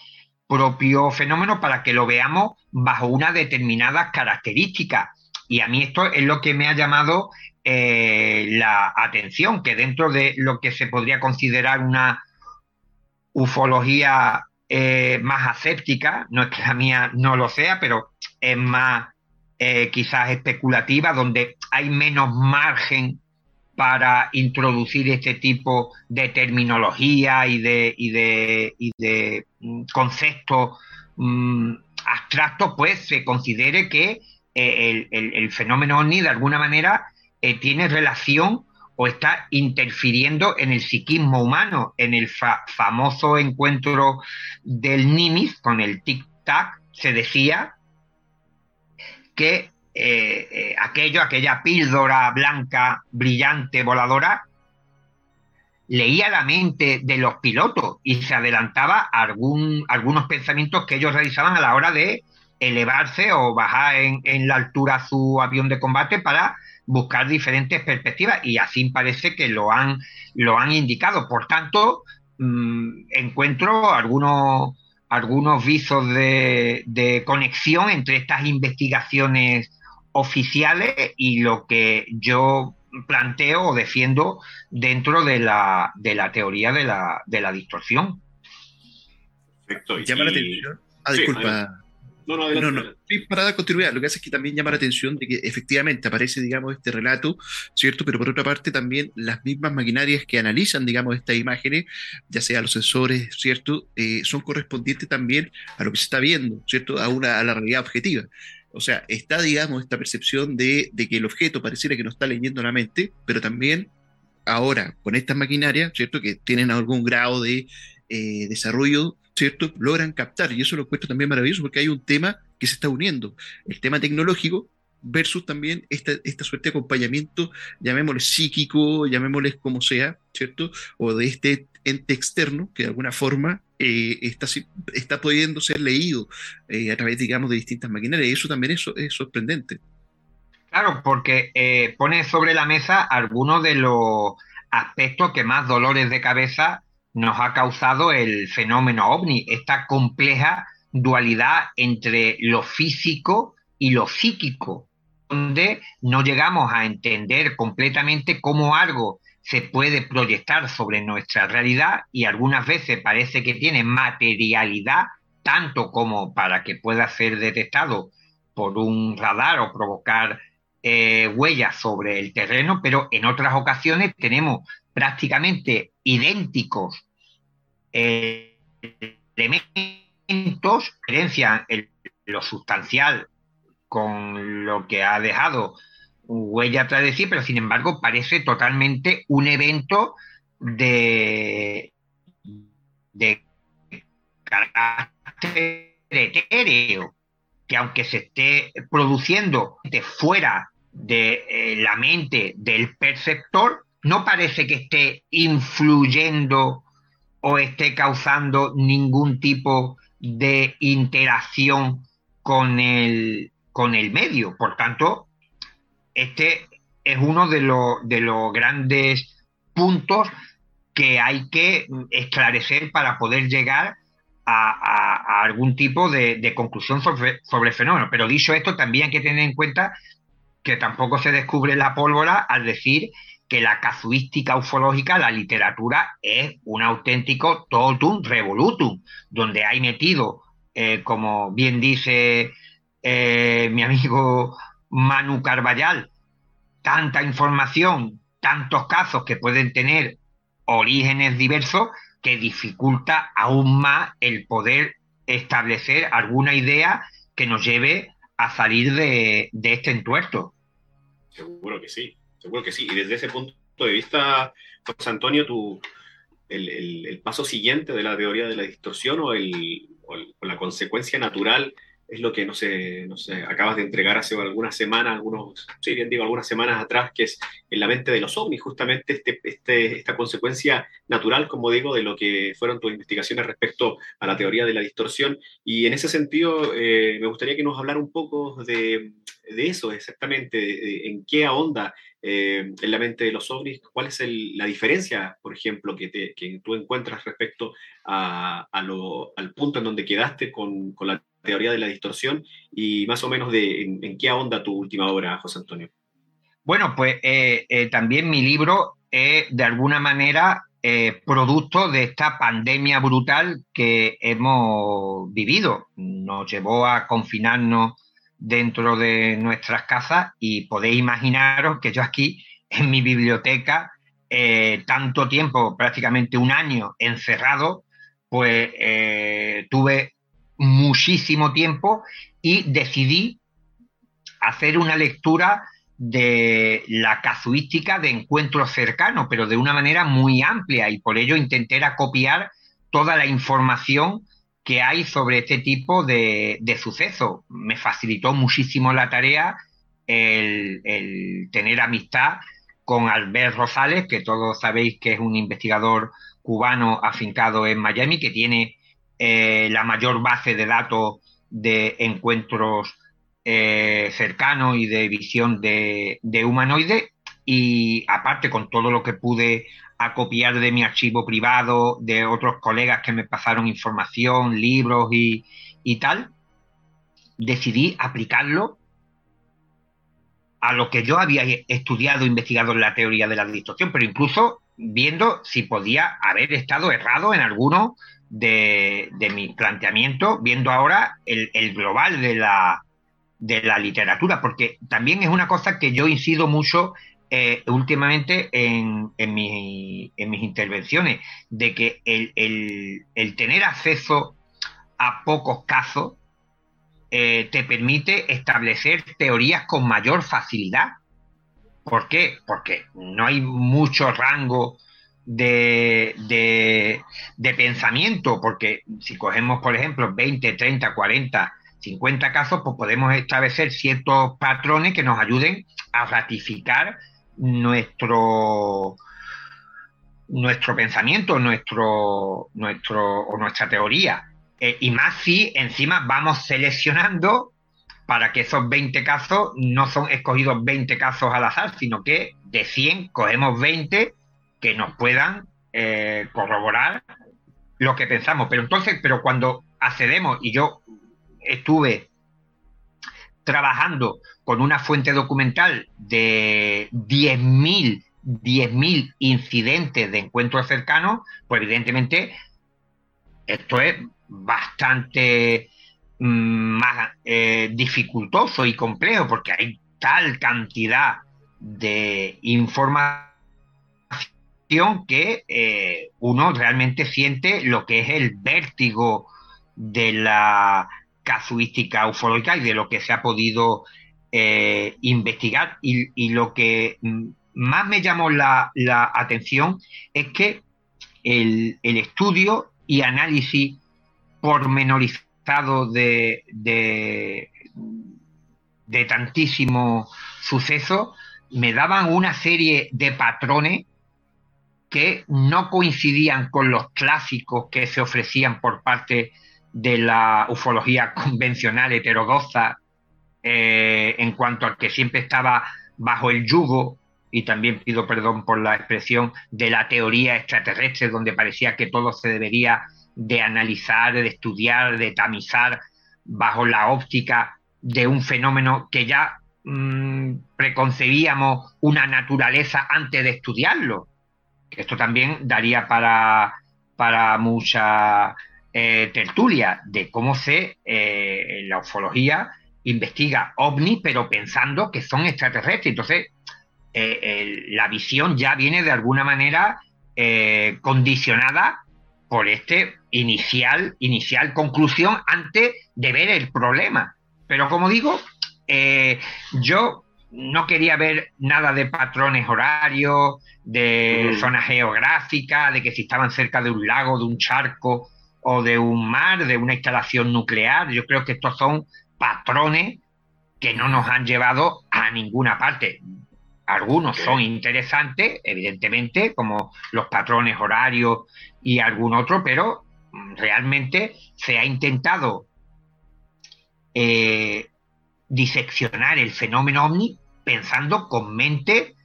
propio fenómeno para que lo veamos bajo unas determinadas características y a mí esto es lo que me ha llamado eh, la atención, que dentro de lo que se podría considerar una ufología eh, más aséptica, no es la mía no lo sea, pero es más eh, quizás especulativa, donde hay menos margen para introducir este tipo de terminología y de, conceptos mm, abstractos, pues se considere que eh, el, fenómeno OVNI de alguna manera eh, tiene relación o está interfiriendo en el psiquismo humano. En el famoso encuentro del Nimis con el tic-tac se decía que eh, aquello, aquella píldora blanca, brillante, voladora, leía la mente de los pilotos y se adelantaba algún, algunos pensamientos que ellos realizaban a la hora de elevarse o bajar en, la altura su avión de combate para buscar diferentes perspectivas y así parece que lo han, lo han indicado. Por tanto, mm, encuentro algunos, algunos visos de, de, conexión entre estas investigaciones oficiales y lo que yo planteo o defiendo dentro de la, de la teoría de la, de la distorsión. Perfecto. Llama la atención. Ah, disculpa. No, no, no, no. para dar continuidad. Lo que hace es que también llama la atención de que efectivamente aparece, digamos, este relato, ¿cierto? Pero por otra parte también las mismas maquinarias que analizan, digamos, estas imágenes, ya sea los sensores, ¿cierto? Eh, son correspondientes también a lo que se está viendo, ¿cierto? A, una, a la realidad objetiva. O sea, está, digamos, esta percepción de, de que el objeto pareciera que no está leyendo la mente, pero también ahora con estas maquinarias, ¿cierto? Que tienen algún grado de eh, desarrollo ¿cierto? Logran captar, y eso lo encuentro también maravilloso porque hay un tema que se está uniendo, el tema tecnológico versus también esta, esta suerte de acompañamiento, llamémosle psíquico, llamémosle como sea, ¿cierto? O de este ente externo que de alguna forma eh, está, está pudiendo ser leído eh, a través, digamos, de distintas maquinarias, y eso también es, es sorprendente. Claro, porque eh, pone sobre la mesa algunos de los aspectos que más dolores de cabeza nos ha causado el fenómeno ovni, esta compleja dualidad entre lo físico y lo psíquico, donde no llegamos a entender completamente cómo algo se puede proyectar sobre nuestra realidad y algunas veces parece que tiene materialidad tanto como para que pueda ser detectado por un radar o provocar eh, huellas sobre el terreno, pero en otras ocasiones tenemos prácticamente idénticos eh, elementos, diferencia en lo sustancial con lo que ha dejado huella tras de sí, pero sin embargo parece totalmente un evento de, de carácter etéreo. que aunque se esté produciendo de fuera de eh, la mente del perceptor, no parece que esté influyendo o esté causando ningún tipo de interacción con el, con el medio. Por tanto, este es uno de, los grandes puntos que hay que esclarecer para poder llegar a, algún tipo de, conclusión sobre, sobre, el fenómeno. Pero dicho esto, también hay que tener en cuenta que tampoco se descubre la pólvora al decir que la casuística ufológica, la literatura, es un auténtico totum revolutum, donde hay metido, eh, como bien dice eh, mi amigo Manu Carballal, tanta información, tantos casos que pueden tener orígenes diversos, que dificulta aún más el poder establecer alguna idea que nos lleve a salir de, este entuerto. Seguro que sí, seguro que sí. Y desde ese punto de vista, José Antonio, tu, el, paso siguiente de la teoría de la distorsión o, el, o la consecuencia natural es lo que no sé, no sé, acabas de entregar hace algunas semanas, algunos, sí, bien digo, algunas semanas atrás, que es en la mente de los ovnis, justamente este, este, esta consecuencia natural, como digo, de lo que fueron tus investigaciones respecto a la teoría de la distorsión. Y en ese sentido, eh, me gustaría que nos hablara un poco de, de eso, exactamente, en qué ahonda eh, en la mente de los ovnis, cuál es la diferencia, por ejemplo, que, te, que tú encuentras respecto a, a lo, al punto en donde quedaste con, con la teoría de la distorsión y más o menos de en, qué ahonda tu última obra, José Antonio. Bueno, pues eh, eh, también mi libro es de alguna manera eh, producto de esta pandemia brutal que hemos vivido. Nos llevó a confinarnos dentro de nuestras casas y podéis imaginaros que yo aquí en mi biblioteca, tanto tiempo, prácticamente un año encerrado, pues tuve muchísimo tiempo y decidí hacer una lectura de la casuística de encuentros cercanos, pero de una manera muy amplia y por ello intenté copiar toda la información que hay sobre este tipo de, sucesos. Me facilitó muchísimo la tarea el, el, tener amistad con Albert Rosales, que todos sabéis que es un investigador cubano afincado en Miami, que tiene eh, la mayor base de datos de encuentros eh, cercanos y de visión de, humanoides y aparte con todo lo que pude acopiar de mi archivo privado, de otros colegas que me pasaron información, libros y, y tal, decidí aplicarlo a lo que yo había estudiado, investigado en la teoría de la distorsión, pero incluso viendo si podía haber estado errado en algunos de, mi planteamiento, viendo ahora el, global de la, de la literatura, porque también es una cosa que yo incido mucho eh, últimamente en, en, en, mis intervenciones, de que el, tener acceso a pocos casos eh, te permite establecer teorías con mayor facilidad. ¿Por qué? Porque no hay mucho rango de, pensamiento, porque si cogemos, por ejemplo, 20, 30, 40, 50 casos, pues podemos establecer ciertos patrones que nos ayuden a ratificar nuestro pensamiento, nuestro, nuestro o nuestra teoría. Eh, y más si encima vamos seleccionando para que esos 20 casos no son escogidos 20 casos al azar, sino que de 100 cogemos 20 que nos puedan eh, corroborar lo que pensamos. Pero entonces, pero cuando accedemos, y yo estuve trabajando con una fuente documental de 10.000 10.000 incidentes de encuentros cercanos, pues evidentemente esto es bastante mm, más eh, dificultoso y complejo porque hay tal cantidad de información que eh, uno realmente siente lo que es el vértigo de la casuística ufológica y de lo que se ha podido eh, investigar. Y, lo que más me llamó la, atención es que el, estudio y análisis pormenorizado de, de, de tantísimos sucesos, me daban una serie de patrones que no coincidían con los clásicos que se ofrecían por parte de la ufología convencional heterodoxa eh, en cuanto a que siempre estaba bajo el yugo, y también pido perdón por la expresión, de la teoría extraterrestre, donde parecía que todo se debería de analizar, de estudiar, de tamizar bajo la óptica de un fenómeno que ya mm, preconcebíamos una naturaleza antes de estudiarlo. Esto también daría para, para mucha eh, tertulia de cómo se, eh, la ufología investiga ovnis, pero pensando que son extraterrestres. Entonces, eh, la visión ya viene de alguna manera condicionada por este inicial, inicial conclusión antes de ver el problema. Pero como digo, yo no quería ver nada de patrones horarios, de mm. zona geográfica, de que si estaban cerca de un lago, de un charco, o de un mar, de una instalación nuclear. Yo creo que estos son patrones que no nos han llevado a ninguna parte. Algunos son interesantes, evidentemente, como los patrones horarios y algún otro, pero realmente se ha intentado eh, diseccionar el fenómeno ovni pensando con mente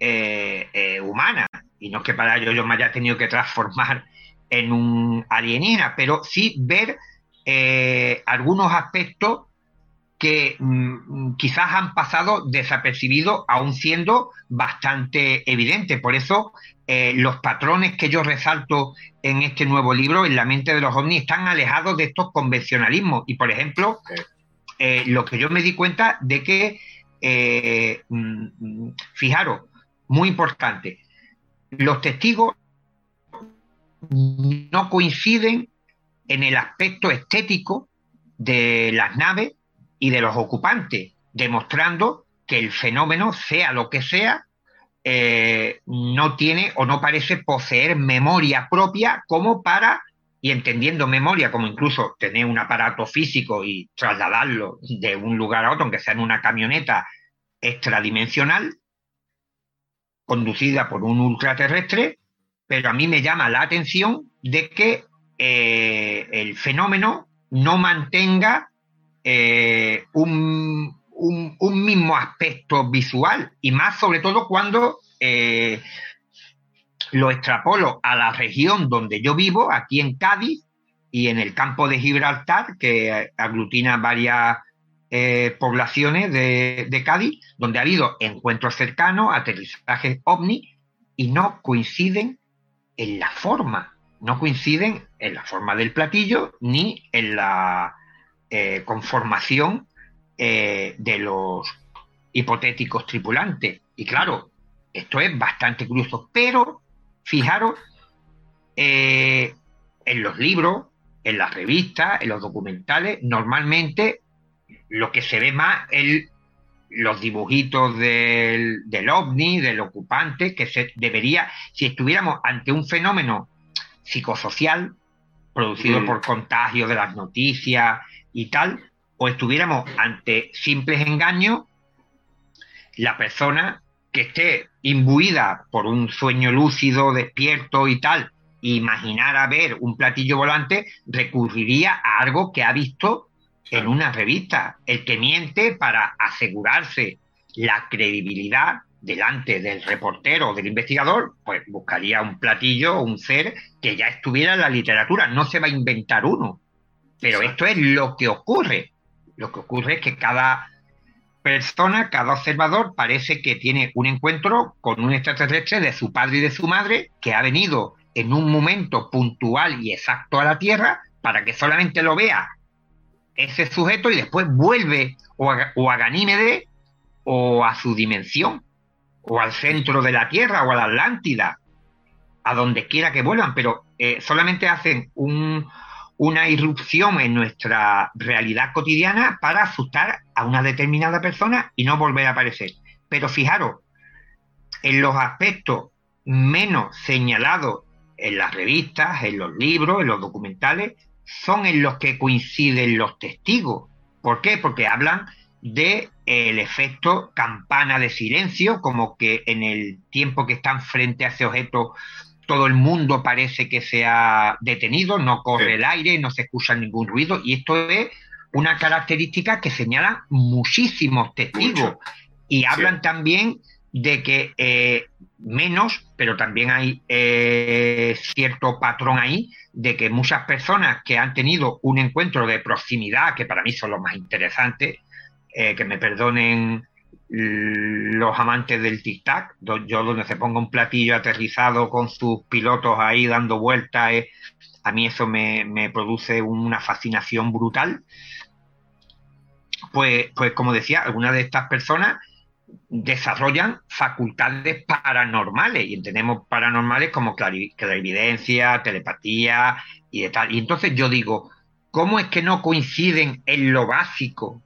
eh, eh, humana. Y no es que para ello yo me haya tenido que transformar en un alienígena, pero sí ver eh, algunos aspectos que mm, quizás han pasado desapercibidos, aún siendo bastante evidentes. Por eso los patrones que yo resalto en este nuevo libro, en la mente de los ovnis, están alejados de estos convencionalismos. Y, por ejemplo, eh, lo que yo me di cuenta de que, mm, mm, fijaros, muy importante, los testigos no coinciden en el aspecto estético de las naves y de los ocupantes, demostrando que el fenómeno, sea lo que sea, eh, no tiene o no parece poseer memoria propia como para, y entendiendo memoria como incluso tener un aparato físico y trasladarlo de un lugar a otro, aunque sea en una camioneta extradimensional, conducida por un ultraterrestre, pero a mí me llama la atención de que eh, el fenómeno no mantenga eh, un, mismo aspecto visual y más sobre todo cuando eh, lo extrapolo a la región donde yo vivo, aquí en Cádiz y en el campo de Gibraltar, que aglutina varias poblaciones de, de, Cádiz, donde ha habido encuentros cercanos, aterrizajes ovni, y no coinciden en la forma, no coinciden en la forma del platillo ni en la eh, conformación eh, de los hipotéticos tripulantes. Y claro, esto es bastante curioso, pero fijaros eh, en los libros, en las revistas, en los documentales, normalmente lo que se ve más es los dibujitos del, del ovni, del ocupante, que se debería, si estuviéramos ante un fenómeno psicosocial producido mm. por contagio de las noticias y tal, o estuviéramos ante simples engaños, la persona que esté imbuida por un sueño lúcido, despierto y tal, imaginara ver un platillo volante, recurriría a algo que ha visto en una revista. El que miente para asegurarse la credibilidad delante del reportero o del investigador, pues buscaría un platillo, un ser que ya estuviera en la literatura. No se va a inventar uno. Pero esto es lo que ocurre. Lo que ocurre es que cada persona, cada observador parece que tiene un encuentro con un extraterrestre de su padre y de su madre que ha venido en un momento puntual y exacto a la Tierra para que solamente lo vea ese sujeto y después vuelve o a, Ganímede o a su dimensión, o al centro de la Tierra o a la Atlántida, a donde quiera que vuelvan, pero eh, solamente hacen una irrupción en nuestra realidad cotidiana para asustar a una determinada persona y no volver a aparecer. Pero fijaros, en los aspectos menos señalados en las revistas, en los libros, en los documentales, son en los que coinciden los testigos. ¿Por qué? Porque hablan de el efecto campana de silencio, como que en el tiempo que están frente a ese objeto todo el mundo parece que se ha detenido, no corre el aire, no se escucha ningún ruido, y esto es una característica que señalan muchísimos testigos. Y hablan también de que eh, menos, pero también hay eh, cierto patrón ahí, de que muchas personas que han tenido un encuentro de proximidad, que para mí son los más interesantes, eh, que me perdonen los amantes del tic-tac, yo donde se ponga un platillo aterrizado con sus pilotos ahí dando vueltas, a mí eso me, me, produce una fascinación brutal. Pues, pues como decía, algunas de estas personas desarrollan facultades paranormales y entendemos paranormales como clarividencia, telepatía y de tal. Y entonces yo digo, ¿cómo es que no coinciden en lo básico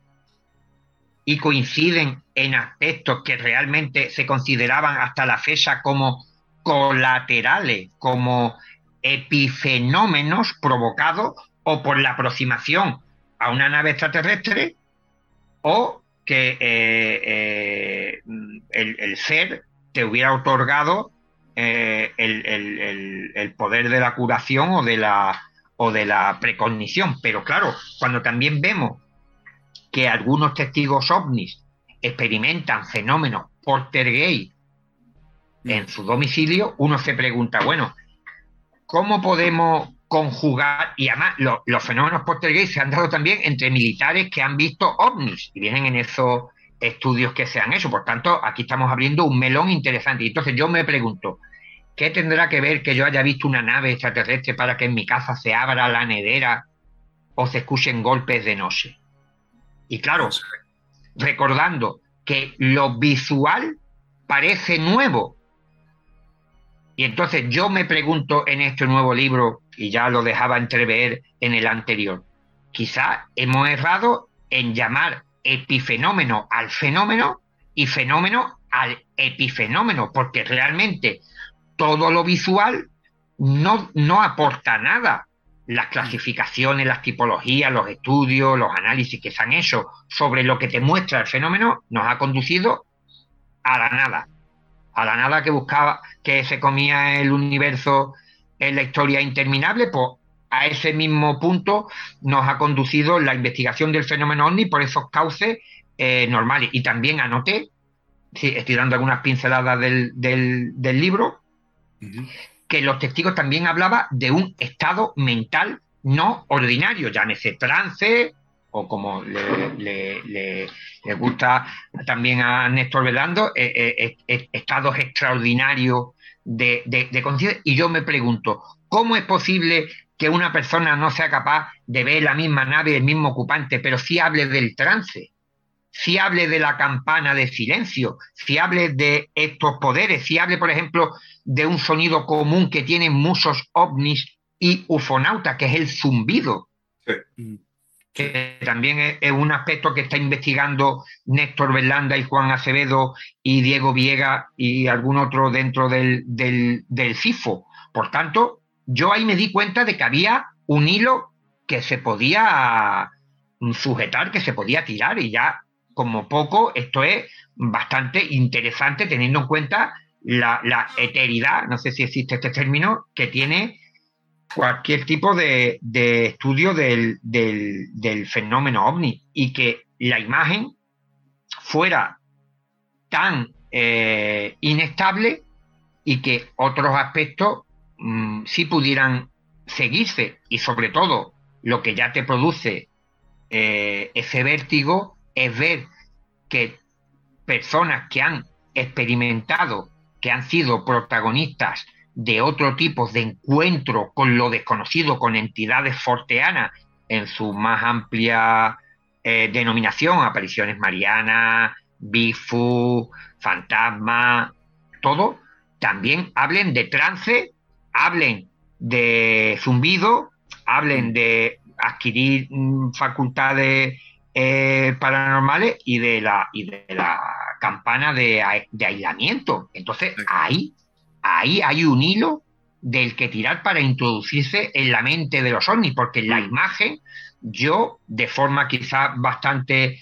y coinciden en aspectos que realmente se consideraban hasta la fecha como colaterales, como epifenómenos provocados o por la aproximación a una nave extraterrestre o que eh, eh, el, ser te hubiera otorgado eh, el, poder de la curación o de la, o de la precognición. Pero claro, cuando también vemos que algunos testigos ovnis experimentan fenómenos portergay en su domicilio, uno se pregunta, bueno, ¿cómo podemos conjugar, y además los fenómenos poltergeist se han dado también entre militares que han visto ovnis y vienen en esos estudios que se han hecho. Por tanto, aquí estamos abriendo un melón interesante. Y entonces yo me pregunto, ¿qué tendrá que ver que yo haya visto una nave extraterrestre para que en mi casa se abra la nedera o se escuchen golpes de noche? Y claro, recordando que lo visual parece nuevo, y entonces yo me pregunto en este nuevo libro, y ya lo dejaba entrever en el anterior, quizá hemos errado en llamar epifenómeno al fenómeno y fenómeno al epifenómeno, porque realmente todo lo visual no, no aporta nada. Las clasificaciones, las tipologías, los estudios, los análisis que se han hecho sobre lo que te muestra el fenómeno nos ha conducido a la nada. A la nada que buscaba, que se comía el universo en la historia interminable, pues a ese mismo punto nos ha conducido la investigación del fenómeno ovni por esos cauces eh, normales. Y también anoté, sí, estoy dando algunas pinceladas del, del, libro, que los testigos también hablaban de un estado mental no ordinario, llámese trance, o como le, gusta también a Néstor Velando, eh, eh, eh, estados extraordinarios de, de conciencia. Y yo me pregunto, ¿cómo es posible que una persona no sea capaz de ver la misma nave, el mismo ocupante, pero sí hable del trance? Si hable de la campana de silencio, si hable de estos poderes, si hable, por ejemplo, de un sonido común que tienen muchos ovnis y ufonautas, que es el zumbido. Sí. Mm que también es, un aspecto que está investigando Néstor Berlanda y Juan Acevedo y Diego Viega y algún otro dentro del, del, del CIFO. Por tanto, yo ahí me di cuenta de que había un hilo que se podía sujetar, que se podía tirar y ya como poco esto es bastante interesante teniendo en cuenta la, la eteridad, no sé si existe este término, que tiene cualquier tipo de, estudio del, fenómeno ovni y que la imagen fuera tan eh, inestable y que otros aspectos mm, sí pudieran seguirse y sobre todo lo que ya te produce eh, ese vértigo es ver que personas que han experimentado, que han sido protagonistas de otro tipo de encuentro con lo desconocido, con entidades forteanas en su más amplia eh, denominación, apariciones marianas, bifu, fantasma, todo, también hablen de trance, hablen de zumbido, hablen de adquirir mm, facultades eh, paranormales y de la, y de la campana de, de aislamiento. Entonces, ahí ahí hay un hilo del que tirar para introducirse en la mente de los ovnis, porque la mm. imagen, yo, de forma quizás bastante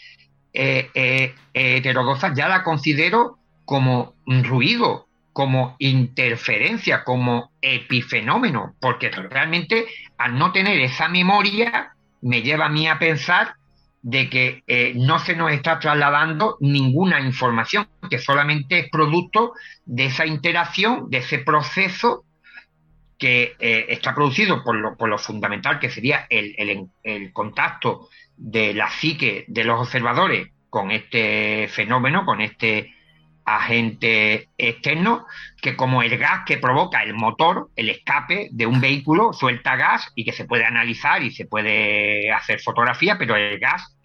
eh, eh, heterodoxa, ya la considero como ruido, como interferencia, como epifenómeno, porque realmente al no tener esa memoria me lleva a mí a pensar de que eh, no se nos está trasladando ninguna información, que solamente es producto de esa interacción, de ese proceso que eh, está producido por lo, por lo, fundamental que sería el, el, contacto de la psique de los observadores con este fenómeno, con este agente externo, que como el gas que provoca el motor, el escape de un vehículo, suelta gas y que se puede analizar y se puede hacer fotografía, pero el gas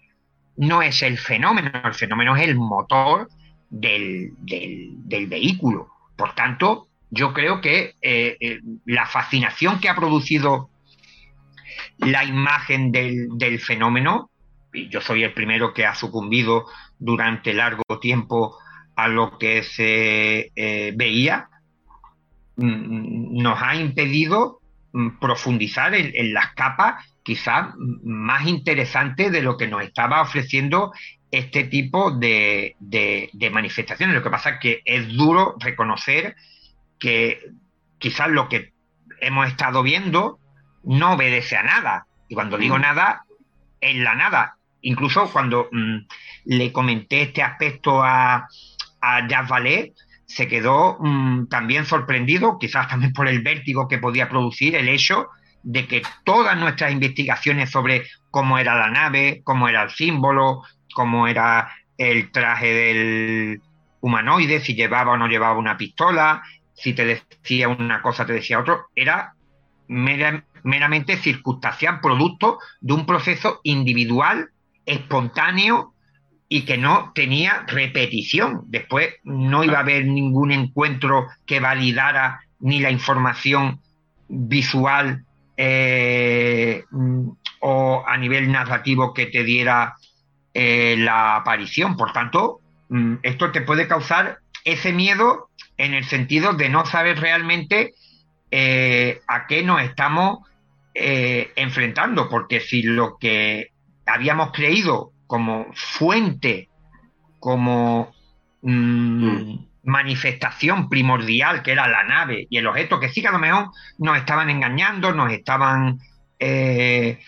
no es el fenómeno, el fenómeno es el motor del, del vehículo. Por tanto, yo creo que eh, eh, la fascinación que ha producido la imagen del, fenómeno, y yo soy el primero que ha sucumbido durante largo tiempo a lo que se eh, veía, mm, nos ha impedido mm, profundizar en, las capas quizás más interesantes de lo que nos estaba ofreciendo este tipo de, de manifestaciones. Lo que pasa es que es duro reconocer que quizás lo que hemos estado viendo no obedece a nada. Y cuando digo mm. nada, es la nada. Incluso cuando mm, le comenté este aspecto a, a Jacques Vallée, se quedó mm, también sorprendido, quizás también por el vértigo que podía producir el hecho de que todas nuestras investigaciones sobre cómo era la nave, cómo era el símbolo, cómo era el traje del humanoide, si llevaba o no llevaba una pistola, si te decía una cosa, te decía otro, era meramente circunstancial, producto de un proceso individual, espontáneo y que no tenía repetición. Después no iba a haber ningún encuentro que validara ni la información visual eh, o a nivel narrativo que te diera eh, la aparición. Por tanto, mm, esto te puede causar ese miedo en el sentido de no saber realmente eh, a qué nos estamos enfrentando, porque si lo que habíamos creído como fuente, como mm, mm. manifestación primordial, que era la nave y el objeto, que sí que a lo mejor nos estaban engañando, nos estaban... Eh,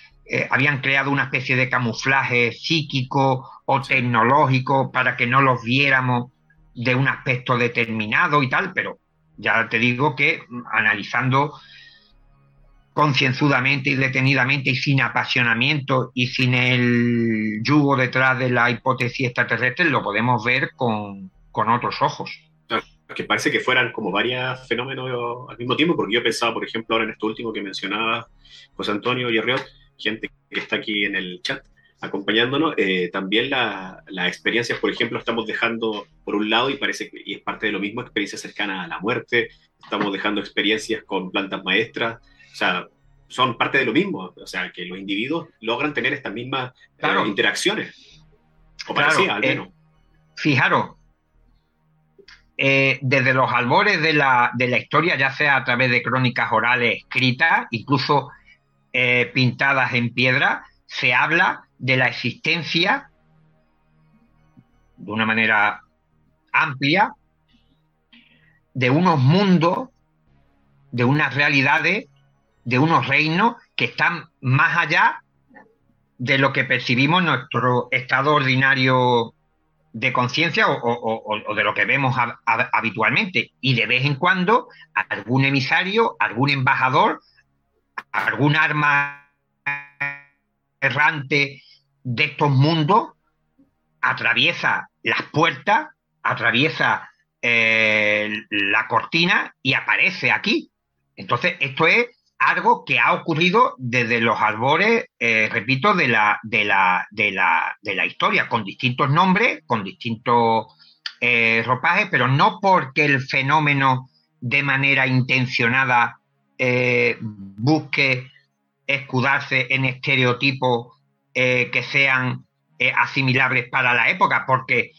habían creado una especie de camuflaje psíquico o tecnológico para que no los viéramos de un aspecto determinado y tal, pero ya te digo que analizando concienzudamente y detenidamente y sin apasionamiento y sin el yugo detrás de la hipótesis extraterrestre, lo podemos ver con, otros ojos. que parece que fueran como varios fenómenos al mismo tiempo, porque yo pensaba, por ejemplo, ahora en esto último que mencionaba José Antonio y Arriot, gente que está aquí en el chat, acompañándonos. Eh, también las experiencias, por ejemplo, estamos dejando por un lado, y parece que y es parte de lo mismo, experiencias cercanas a la muerte, estamos dejando experiencias con plantas maestras, sea, son parte de lo mismo, o sea, que los individuos logran tener estas mismas eh, interacciones. O parecía, al eh, menos. fijaros, desde los albores de la, de la, historia, ya sea a través de crónicas orales escritas, incluso pintadas en piedra, se habla de la existencia de una manera amplia de unos mundos, de unas realidades, de unos reinos que están más allá de lo que percibimos nuestro estado ordinario de conciencia o, de lo que vemos habitualmente. Y de vez en cuando algún emisario, algún embajador, algún arma errante de estos mundos atraviesa las puertas, atraviesa eh, la cortina y aparece aquí. Entonces, esto es algo que ha ocurrido desde los albores, eh, repito, de la, de, la, de, la, de la historia, con distintos nombres, con distintos eh, ropajes, pero no porque el fenómeno de manera intencionada busque escudarse en estereotipos eh, que sean eh, asimilables para la época, porque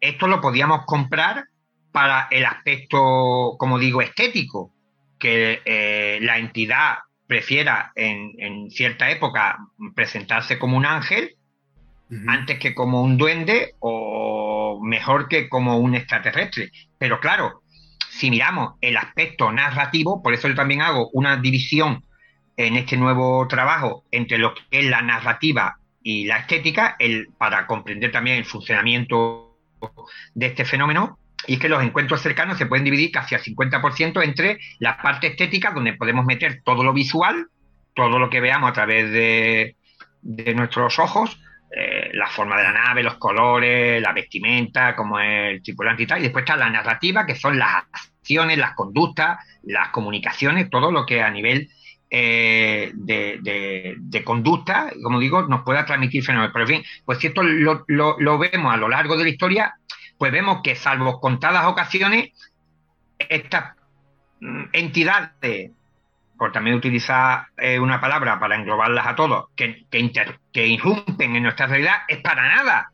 esto lo podíamos comprar para el aspecto, como digo, estético, que eh, la entidad prefiera en, cierta época presentarse como un ángel antes que como un duende o mejor que como un extraterrestre. Pero claro, si miramos el aspecto narrativo, por eso yo también hago una división en este nuevo trabajo entre lo que es la narrativa y la estética, el, para comprender también el funcionamiento de este fenómeno, y es que los encuentros cercanos se pueden dividir casi al 50% entre la parte estética, donde podemos meter todo lo visual, todo lo que veamos a través de, nuestros ojos, eh, la forma de la nave, los colores, la vestimenta, como es el tripulante y tal. Y después está la narrativa, que son las acciones, las conductas, las comunicaciones, todo lo que a nivel eh, de, conducta, como digo, nos pueda transmitir fenómenos. Pero en fin, pues si esto lo, lo vemos a lo largo de la historia, pues vemos que salvo contadas ocasiones, estas mm, entidades, por también utilizar eh, una palabra para englobarlas a todos, que, que, irrumpen en nuestra realidad, es para nada.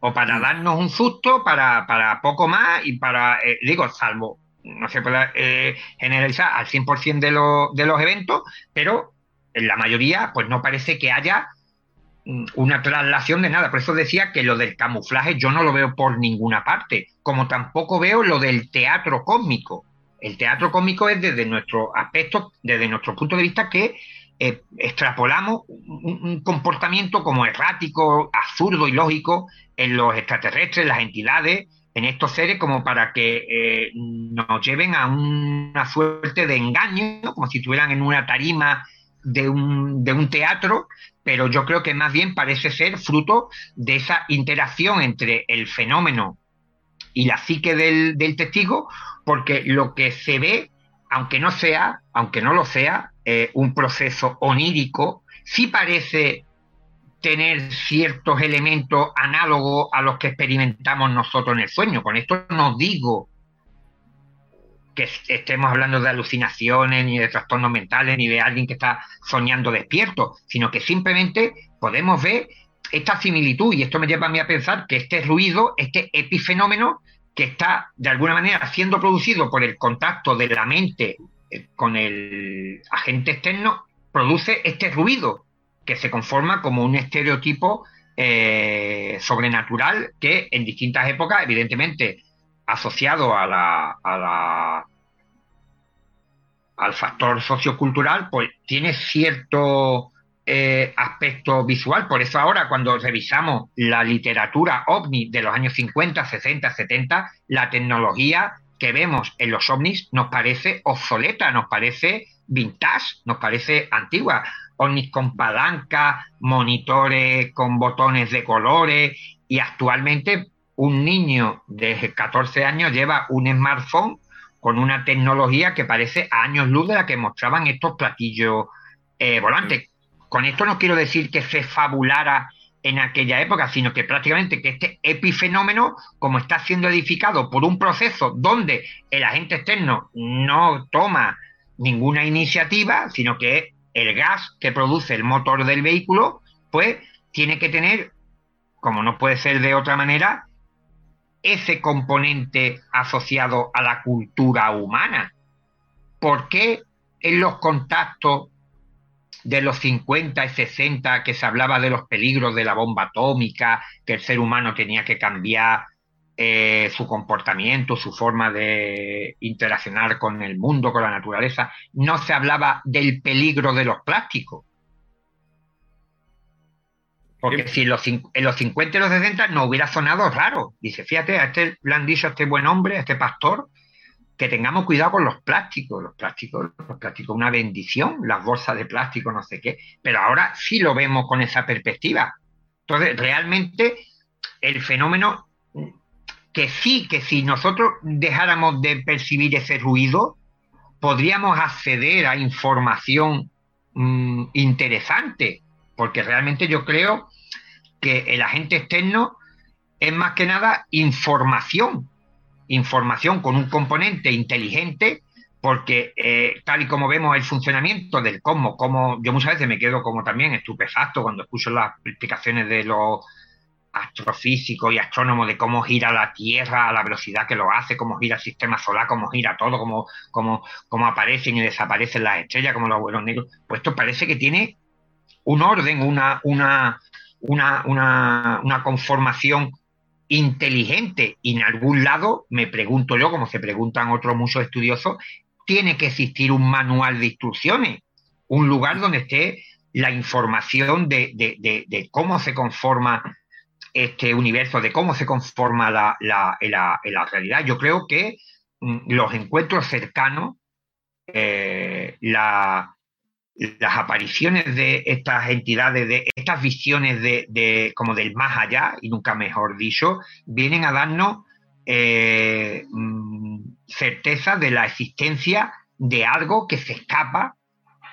O para mm. darnos un susto, para, poco más y para, eh, digo, salvo, no se puede eh, generalizar al 100% de, de los eventos, pero en la mayoría, pues no parece que haya una traslación de nada. Por eso decía que lo del camuflaje yo no lo veo por ninguna parte, como tampoco veo lo del teatro cósmico. El teatro cósmico es desde nuestro aspecto, desde nuestro punto de vista, que eh, extrapolamos un, comportamiento como errático, absurdo y lógico en los extraterrestres, las entidades, en estos seres, como para que eh, nos lleven a una suerte de engaño, como si estuvieran en una tarima de un, de un teatro pero yo creo que más bien parece ser fruto de esa interacción entre el fenómeno y la psique del, testigo, porque lo que se ve, aunque no sea, aunque no lo sea, eh, un proceso onírico, sí parece tener ciertos elementos análogos a los que experimentamos nosotros en el sueño. Con esto no digo que estemos hablando de alucinaciones, ni de trastornos mentales, ni de alguien que está soñando despierto, sino que simplemente podemos ver esta similitud, y esto me lleva a mí a pensar que este ruido, este epifenómeno, que está de alguna manera siendo producido por el contacto de la mente eh, con el agente externo, produce este ruido que se conforma como un estereotipo eh, sobrenatural que en distintas épocas, evidentemente, asociado a la, al factor sociocultural, pues tiene cierto eh, aspecto visual. Por eso ahora cuando revisamos la literatura ovni de los años 50, 60, 70, la tecnología que vemos en los ovnis nos parece obsoleta, nos parece vintage, nos parece antigua. Ovnis con palanca, monitores con botones de colores y actualmente un niño de 14 años lleva un smartphone con una tecnología que parece a años luz de la que mostraban estos platillos eh, volantes. Con esto no quiero decir que se fabulara en aquella época, sino que prácticamente que este epifenómeno, como está siendo edificado por un proceso donde el agente externo no toma ninguna iniciativa, sino que el gas que produce el motor del vehículo, pues tiene que tener, como no puede ser de otra manera, ese componente asociado a la cultura humana? ¿Por qué en los contactos de los 50 y 60 que se hablaba de los peligros de la bomba atómica, que el ser humano tenía que cambiar eh, su comportamiento, su forma de interaccionar con el mundo, con la naturaleza, no se hablaba del peligro de los plásticos? Porque si en los, en los 50 y los 60 no hubiera sonado raro. Dice, fíjate, a este le han dicho a este buen hombre, a este pastor, que tengamos cuidado con los plásticos. Los plásticos, los plásticos, una bendición, las bolsas de plástico, no sé qué. Pero ahora sí lo vemos con esa perspectiva. Entonces, realmente, el fenómeno, que sí, que si nosotros dejáramos de percibir ese ruido, podríamos acceder a información mm, interesante porque realmente yo creo que el agente externo es más que nada información, información con un componente inteligente, porque eh, tal y como vemos el funcionamiento del cosmos, como yo muchas veces me quedo como también estupefacto cuando escucho las explicaciones de los astrofísicos y astrónomos de cómo gira la Tierra a la velocidad que lo hace, cómo gira el sistema solar, cómo gira todo, cómo, cómo, cómo aparecen y desaparecen las estrellas, como los abuelos negros, pues esto parece que tiene un orden, una, una, una, una, una conformación inteligente y en algún lado, me pregunto yo, como se preguntan otros muchos estudiosos, tiene que existir un manual de instrucciones, un lugar donde esté la información de, de, cómo se conforma este universo, de cómo se conforma la, la, la, realidad. Yo creo que mm, los encuentros cercanos, eh, la, las apariciones de estas entidades, de estas visiones de, como del más allá, y nunca mejor dicho, vienen a darnos eh, mm, certeza de la existencia de algo que se escapa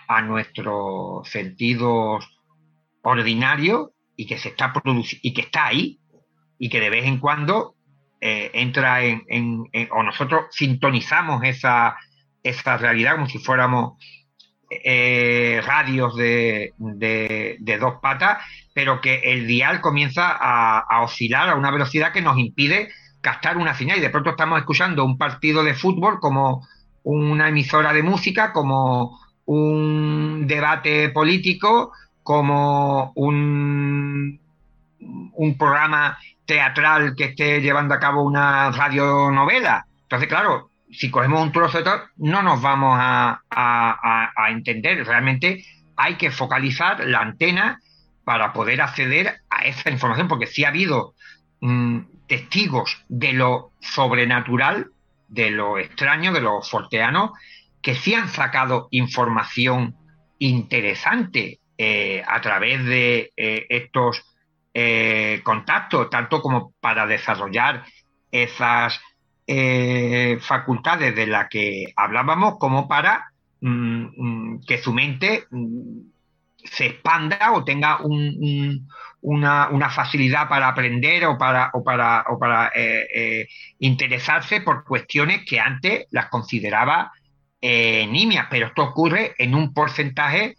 a nuestros sentidos ordinarios y que se está y que está ahí y que de vez en cuando eh, entra en, o nosotros sintonizamos esa, esa realidad como si fuéramos eh, radios de, dos patas, pero que el dial comienza a, oscilar a una velocidad que nos impide captar una señal y de pronto estamos escuchando un partido de fútbol como una emisora de música, como un debate político, como un, un programa teatral que esté llevando a cabo una radionovela. Entonces, claro, si cogemos un trozo de todo, no nos vamos a, entender. Realmente hay que focalizar la antena para poder acceder a esa información, porque si ha habido mm, testigos de lo sobrenatural, de lo extraño, de lo forteano, que sí han sacado información interesante eh, a través de eh, estos eh, contactos, tanto como para desarrollar esas eh, facultades de las que hablábamos como para mm, mm, que su mente mm, se expanda o tenga una, facilidad para aprender o para, eh, eh, interesarse por cuestiones que antes las consideraba nimias, pero esto ocurre en un porcentaje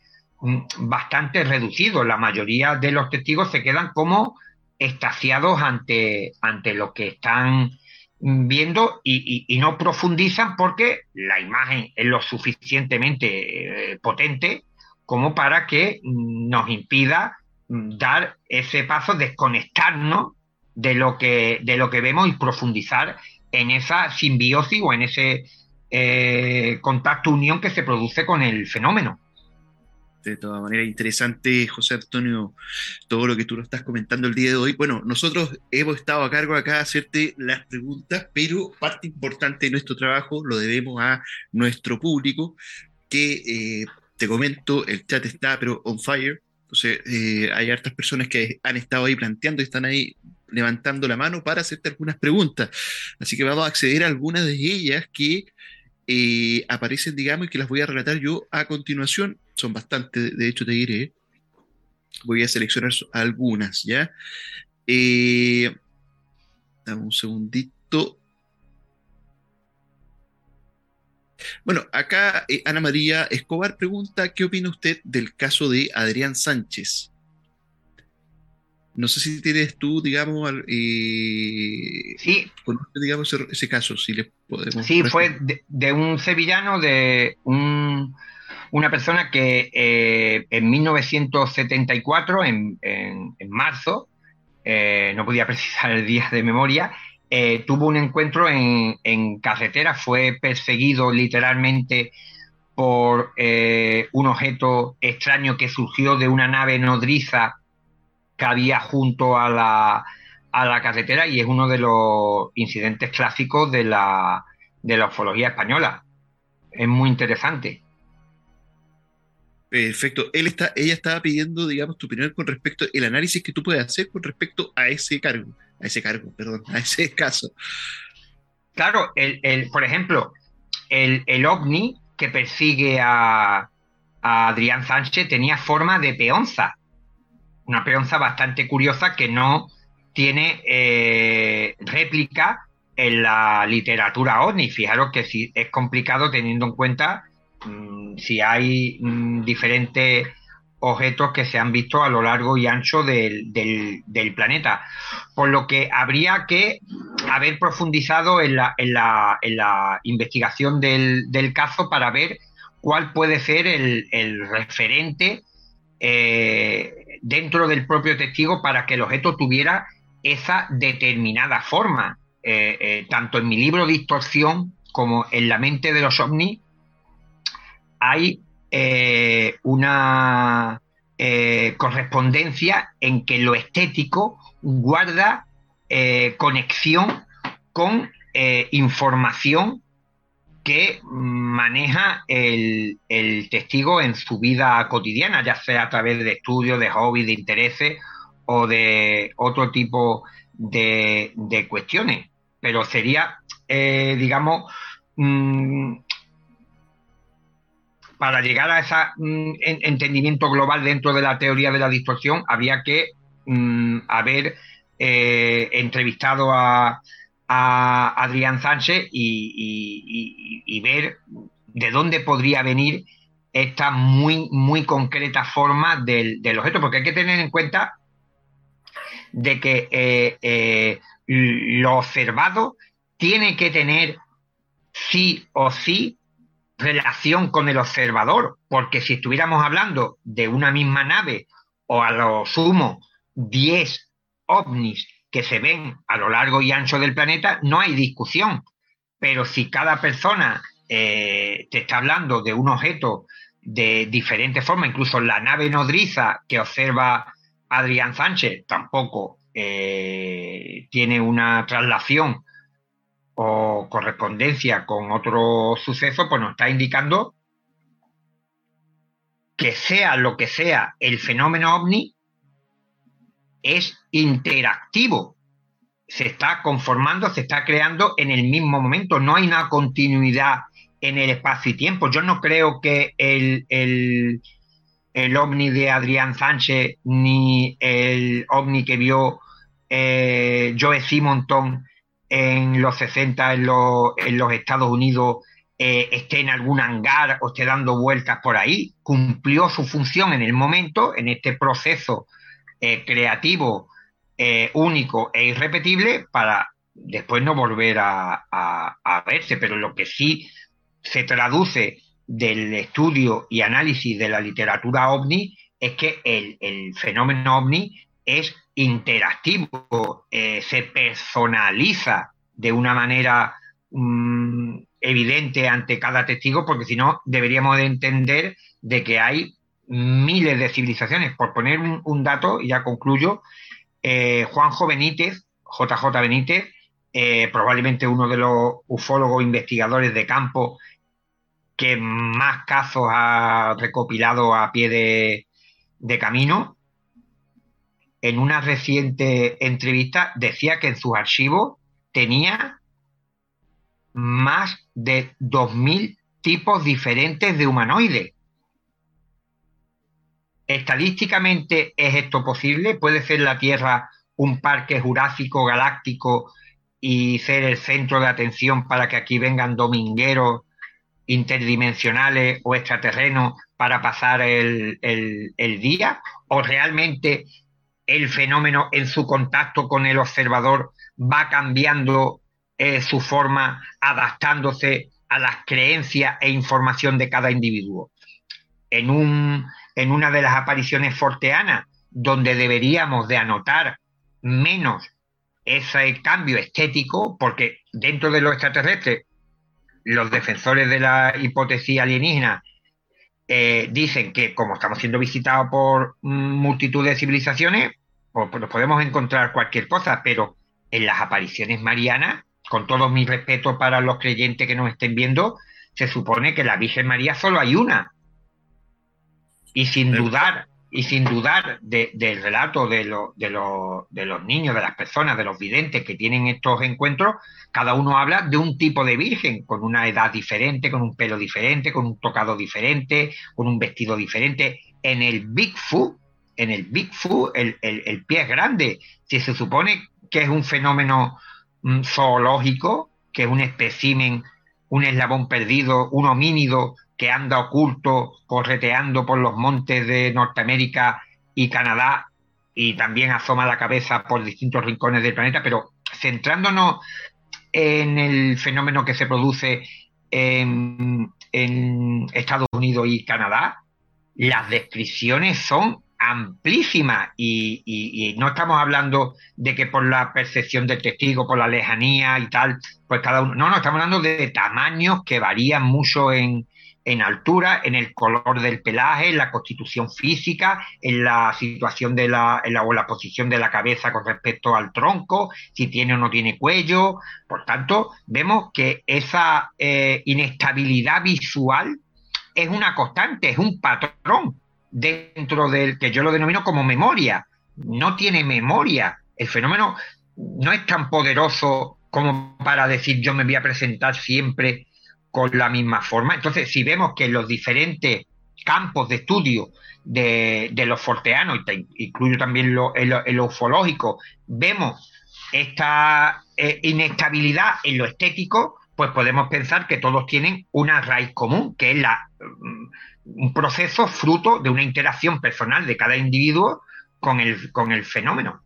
bastante reducido. La mayoría de los testigos se quedan como estaciados ante, ante lo que están viendo y, no profundizan porque la imagen es lo suficientemente eh, potente como para que nos impida dar ese paso, desconectarnos de lo que, de lo que vemos y profundizar en esa simbiosis o en ese eh, contacto unión que se produce con el fenómeno de todas maneras, interesante, José Antonio, todo lo que tú nos estás comentando el día de hoy. Bueno, nosotros hemos estado a cargo acá de hacerte las preguntas, pero parte importante de nuestro trabajo lo debemos a nuestro público, que eh, te comento, el chat está pero on fire. Entonces, eh, hay hartas personas que han estado ahí planteando y están ahí levantando la mano para hacerte algunas preguntas. Así que vamos a acceder a algunas de ellas que eh, aparecen, digamos, y que las voy a relatar yo a continuación son bastantes, de hecho te diré. Voy a seleccionar algunas, ¿ya? Eh, dame un segundito. Bueno, acá eh, Ana María Escobar pregunta, ¿qué opina usted del caso de Adrián Sánchez? No sé si tienes tú, digamos, eh, sí. digamos, ese, caso, si le podemos... Sí, fue de, un sevillano, de un una persona que eh, en 1974, en, marzo, eh, no podía precisar el día de memoria, eh, tuvo un encuentro en, carretera, fue perseguido literalmente por un objeto extraño que surgió de una nave nodriza que había junto a la, a la carretera y es uno de los incidentes clásicos de la, de la ufología española. Es muy interesante. Perfecto. Él está, ella estaba pidiendo, digamos, tu opinión con respecto al análisis que tú puedes hacer con respecto a ese cargo, a ese cargo, perdón, a ese caso. Claro, el, por ejemplo, el, el, ovni que persigue a, Adrián Sánchez tenía forma de peonza, una peonza bastante curiosa que no tiene eh, réplica en la literatura ovni. Fijaros que sí es complicado teniendo en cuenta si hay mm, diferentes objetos que se han visto a lo largo y ancho del, planeta. Por lo que habría que haber profundizado en la, en la, en la investigación del, caso para ver cuál puede ser el, referente eh, dentro del propio testigo para que el objeto tuviera esa determinada forma. Eh, eh, tanto en mi libro Distorsión como en la mente de los ovnis hay eh, una correspondencia en que lo estético guarda conexión con información que maneja el, testigo en su vida cotidiana, ya sea a través de estudios, de hobbies, de intereses o de otro tipo de, cuestiones. Pero sería, eh, digamos, mm, para llegar a ese mm, entendimiento global dentro de la teoría de la distorsión, habría que mm, haber eh, entrevistado a, Adrián Sánchez y, ver de dónde podría venir esta muy, muy concreta forma del, del objeto, porque hay que tener en cuenta de que eh, eh, lo observado tiene que tener sí o sí relación con el observador, porque si estuviéramos hablando de una misma nave o a lo sumo 10 ovnis que se ven a lo largo y ancho del planeta, no hay discusión. Pero si cada persona eh, te está hablando de un objeto de diferente forma, incluso la nave nodriza que observa Adrián Sánchez tampoco eh, tiene una traslación o correspondencia con otro suceso, pues nos está indicando que sea lo que sea el fenómeno ovni, es interactivo. Se está conformando, se está creando en el mismo momento. No hay una continuidad en el espacio y tiempo. Yo no creo que el, el ovni de Adrián Sánchez ni el ovni que vio eh, Joe Simonton en los 60 en, los Estados Unidos eh, esté en algún hangar o esté dando vueltas por ahí. Cumplió su función en el momento, en este proceso eh, creativo único e irrepetible para después no volver a verse. Pero lo que sí se traduce del estudio y análisis de la literatura ovni es que el, fenómeno ovni es interactivo, eh, se personaliza de una manera mm, evidente ante cada testigo, porque si no deberíamos de entender de que hay miles de civilizaciones. Por poner un, dato, y ya concluyo, eh, Juanjo Benítez, JJ Benítez, eh, probablemente uno de los ufólogos investigadores de campo que más casos ha recopilado a pie de, camino. En una reciente entrevista decía que en sus archivos tenía más de 2.000 tipos diferentes de humanoides. ¿Estadísticamente es esto posible? ¿Puede ser la Tierra un parque jurásico galáctico y ser el centro de atención para que aquí vengan domingueros interdimensionales o extraterrenos para pasar el, día? ¿O realmente el fenómeno en su contacto con el observador va cambiando eh, su forma, adaptándose a las creencias e información de cada individuo? En, un, en una de las apariciones forteanas, donde deberíamos de anotar menos ese cambio estético, porque dentro de lo extraterrestre los defensores de la hipótesis alienígena eh, dicen que como estamos siendo visitados por multitud de civilizaciones, pues, pues, nos podemos encontrar cualquier cosa, pero en las apariciones marianas, con todo mi respeto para los creyentes que nos estén viendo, se supone que la Virgen María solo hay una. Y sin dudar y sin dudar del relato de, de, los niños, de las personas, de los videntes que tienen estos encuentros, cada uno habla de un tipo de virgen, con una edad diferente, con un pelo diferente, con un tocado diferente, con un vestido diferente. En el Bigfoot, en el Bigfoot, el, el, pie es grande. Si se supone que es un fenómeno mm, zoológico, que es un espécimen, un eslabón perdido, un homínido que anda oculto, correteando por los montes de Norteamérica y Canadá y también asoma la cabeza por distintos rincones del planeta, pero centrándonos en el fenómeno que se produce en, Estados Unidos y Canadá, las descripciones son amplísimas y, no estamos hablando de que por la percepción del testigo, por la lejanía y tal, pues cada uno, no, no, estamos hablando de tamaños que varían mucho en, en altura, en el color del pelaje, en la constitución física, en la situación de la, o la posición de la cabeza con respecto al tronco, si tiene o no tiene cuello. Por tanto, vemos que esa eh, inestabilidad visual es una constante, es un patrón dentro del que yo lo denomino como memoria. No tiene memoria. El fenómeno no es tan poderoso como para decir yo me voy a presentar siempre con la misma forma. Entonces, si vemos que los diferentes campos de estudio de, los forteanos, incluyo también lo, el, ufológico, vemos esta eh, inestabilidad en lo estético, pues podemos pensar que todos tienen una raíz común, que es la, mm, un proceso fruto de una interacción personal de cada individuo con el, con el fenómeno.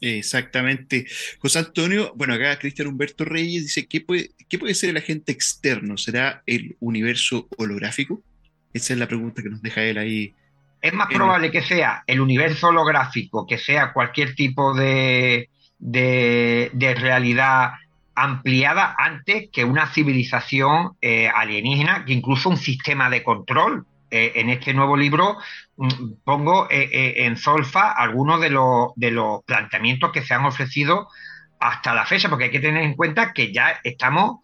Exactamente. José Antonio, bueno, acá Cristian Humberto Reyes dice, ¿qué puede, ¿qué puede ser el agente externo? ¿Será el universo holográfico? Esa es la pregunta que nos deja él ahí. Es más probable que sea el universo holográfico, que sea cualquier tipo de, de, realidad ampliada antes que una civilización eh, alienígena, que incluso un sistema de control. Eh, en este nuevo libro pongo eh, eh, en solfa algunos de los, de los planteamientos que se han ofrecido hasta la fecha, porque hay que tener en cuenta que ya estamos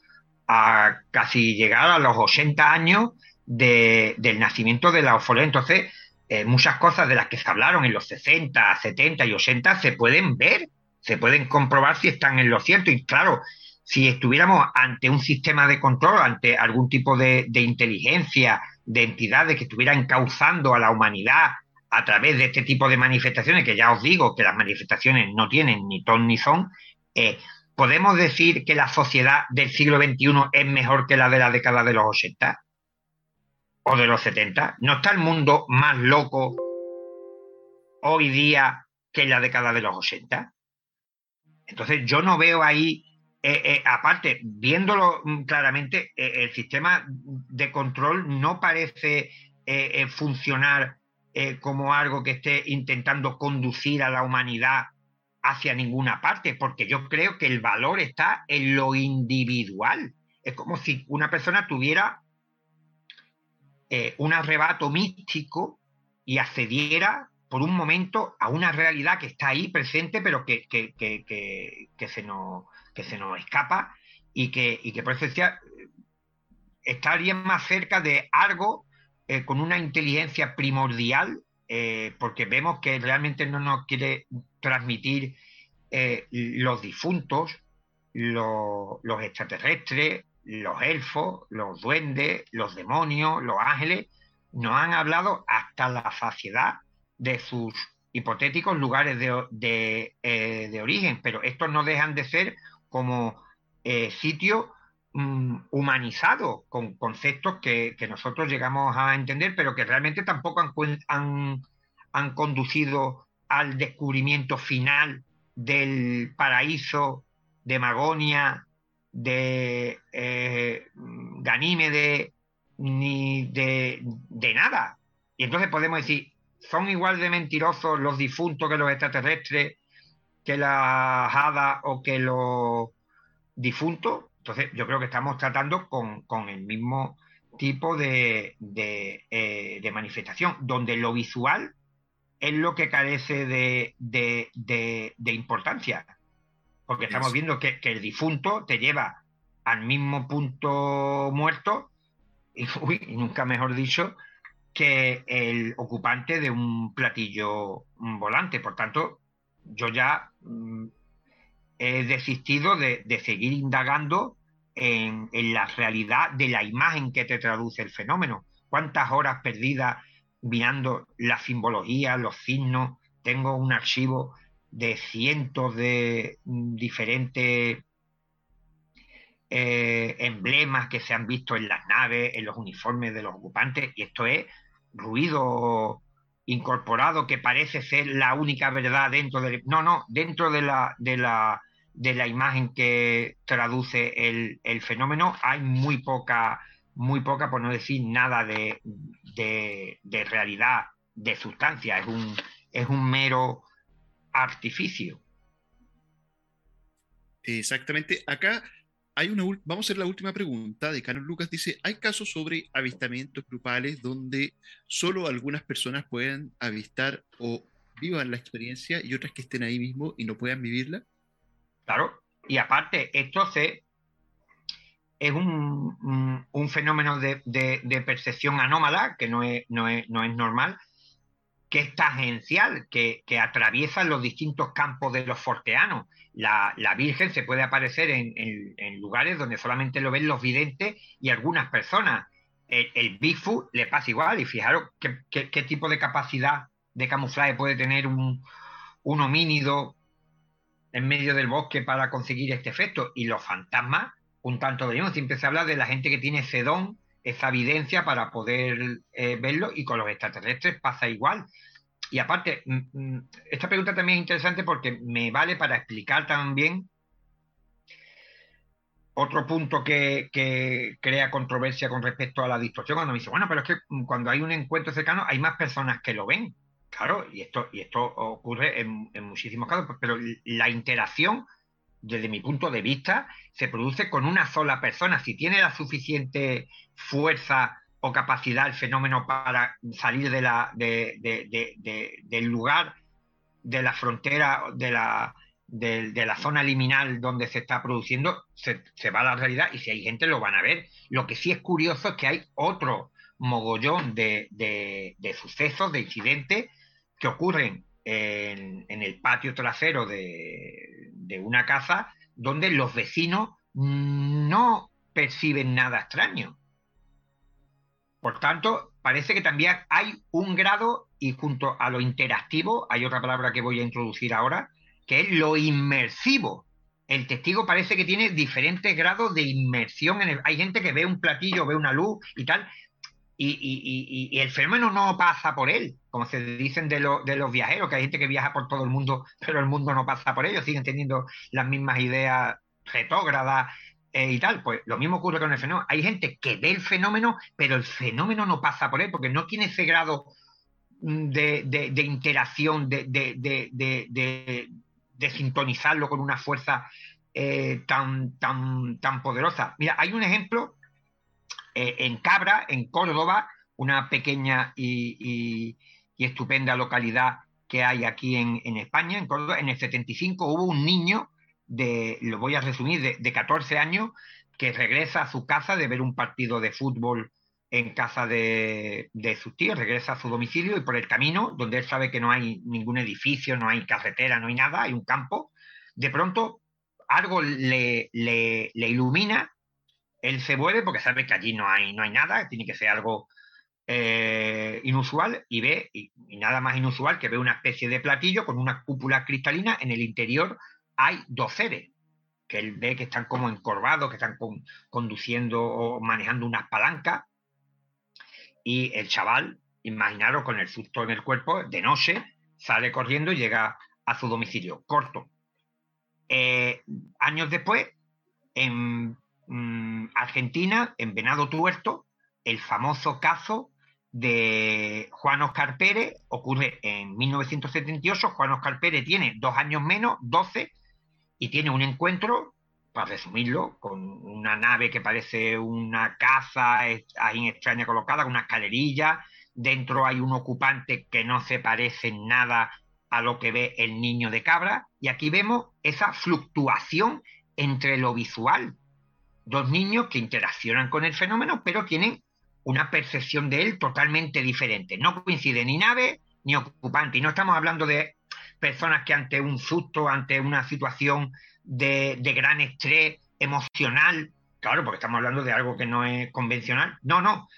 a casi llegar a los 80 años del nacimiento de la ufología. Entonces, eh, muchas cosas de las que se hablaron en los 60, 70 y 80 se pueden ver, se pueden comprobar si están en lo cierto. Y claro, si estuviéramos ante un sistema de control, ante algún tipo de, de inteligencia, de entidades que estuvieran encauzando a la humanidad a través de este tipo de manifestaciones, que ya os digo que las manifestaciones no tienen ni ton ni son, eh, ¿podemos decir que la sociedad del siglo XXI es mejor que la de la década de los 80 o de los 70? ¿No está el mundo más loco hoy día que en la década de los 80? Entonces yo no veo ahí eh, eh, aparte, viéndolo mm, claramente, eh, el sistema de control no parece funcionar como algo que esté intentando conducir a la humanidad hacia ninguna parte, porque yo creo que el valor está en lo individual. Es como si una persona tuviera un arrebato místico y accediera por un momento a una realidad que está ahí presente, pero que, que, que se nos que se nos escapa y que, y que por estaría más cerca de algo eh, con una inteligencia primordial, eh, porque vemos que realmente no nos quiere transmitir eh, los difuntos, los, los extraterrestres, los elfos, los duendes, los demonios, los ángeles, nos han hablado hasta la saciedad de sus hipotéticos lugares de, de, origen, pero estos no dejan de ser como eh, sitio mm, humanizado, con conceptos que, nosotros llegamos a entender, pero que realmente tampoco han, han, conducido al descubrimiento final del paraíso de Magonia, de eh, Ganímede, ni de, de, nada. Y entonces podemos decir, ¿son igual de mentirosos los difuntos que los extraterrestres? Que la hadas o que los difuntos. Entonces, yo creo que estamos tratando con, el mismo tipo de, eh, de, manifestación, donde lo visual es lo que carece de, de importancia. Porque estamos viendo que, el difunto te lleva al mismo punto muerto, y, nunca mejor dicho, que el ocupante de un platillo volante. Por tanto, yo ya mm, he desistido de, seguir indagando en, la realidad de la imagen que te traduce el fenómeno. ¿Cuántas horas perdidas mirando la simbología, los signos? Tengo un archivo de cientos de mm, diferentes eh, emblemas que se han visto en las naves, en los uniformes de los ocupantes, y esto es ruido incorporado que parece ser la única verdad dentro del... No, no, dentro de la, de la, de la imagen que traduce el, el fenómeno hay muy poca, muy poca, por no decir nada de, de, de realidad, de sustancia, es un, es un mero artificio. Exactamente. Acá hay una, vamos a hacer la última pregunta de Carlos Lucas. Dice, ¿hay casos sobre avistamientos grupales donde solo algunas personas puedan avistar o vivan la experiencia y otras que estén ahí mismo y no puedan vivirla? Claro, y aparte, esto es un, un, fenómeno de, de, percepción anómala, que no es, no es, no es normal, que es tangencial, que, que, atraviesa los distintos campos de los forteanos. La, la Virgen se puede aparecer en, en, lugares donde solamente lo ven los videntes y algunas personas. El, el Bigfoot le pasa igual, y fijaros qué, qué, tipo de capacidad de camuflaje puede tener un, un homínido en medio del bosque para conseguir este efecto. Y los fantasmas, un tanto de siempre se habla de la gente que tiene sedón, esa evidencia para poder eh, verlo, y con los extraterrestres pasa igual. Y aparte, mm, mm, esta pregunta también es interesante porque me vale para explicar también otro punto que, crea controversia con respecto a la distorsión, cuando me dice, bueno, pero es que cuando hay un encuentro cercano hay más personas que lo ven. Claro, y esto, y esto ocurre en, muchísimos casos, pero la interacción, desde mi punto de vista, se produce con una sola persona. Si tiene la suficiente fuerza o capacidad el fenómeno para salir de la, de, del lugar, de la frontera, de la, de, la zona liminal donde se está produciendo, se, se, va a la realidad y si hay gente lo van a ver. Lo que sí es curioso es que hay otro mogollón de, de sucesos, de incidentes que ocurren en, el patio trasero de, una casa donde los vecinos no perciben nada extraño. Por tanto, parece que también hay un grado, y junto a lo interactivo, hay otra palabra que voy a introducir ahora, que es lo inmersivo. El testigo parece que tiene diferentes grados de inmersión. Hay gente que ve un platillo, ve una luz y tal, y, el fenómeno no pasa por él, como se dicen de, de, los viajeros, que hay gente que viaja por todo el mundo, pero el mundo no pasa por ellos, siguen teniendo las mismas ideas retógradas eh, y tal. Pues lo mismo ocurre con el fenómeno. Hay gente que ve el fenómeno, pero el fenómeno no pasa por él, porque no tiene ese grado mm, de, interacción, de, sintonizarlo con una fuerza eh, tan, tan, tan poderosa. Mira, hay un ejemplo eh, en Cabra, en Córdoba, una pequeña y, estupenda localidad que hay aquí en, España, en Córdoba, en el 75 hubo un niño de, lo voy a resumir, de, 14 años, que regresa a su casa de ver un partido de fútbol en casa de, de sus tíos, regresa a su domicilio y por el camino, donde él sabe que no hay ningún edificio, no hay carretera, no hay nada, hay un campo, de pronto algo le, le ilumina él se vuelve porque sabe que allí no hay, no hay nada, tiene que ser algo eh, inusual y ve, y, nada más inusual que ve una especie de platillo con una cúpula cristalina. En el interior hay dos seres que él ve que están como encorvados, que están conduciendo o manejando unas palancas. Y el chaval, imaginaros con el susto en el cuerpo, de noche, sale corriendo y llega a su domicilio. Corto. Eh, años después, en Mm, Argentina, en Venado Tuerto, el famoso caso de Juan Oscar Pérez ocurre en 1978. Juan Oscar Pérez tiene dos años menos, 12, y tiene un encuentro, para resumirlo, con una nave que parece una casa ahí extraña colocada, con una escalerilla. Dentro hay un ocupante que no se parece nada a lo que ve el niño de cabra. Y aquí vemos esa fluctuación entre lo visual dos niños que interaccionan con el fenómeno, pero tienen una percepción de él totalmente diferente. No coincide ni nave ni ocupante. Y no estamos hablando de personas que ante un susto, ante una situación de, gran estrés emocional, claro, porque estamos hablando de algo que no es convencional. No, no,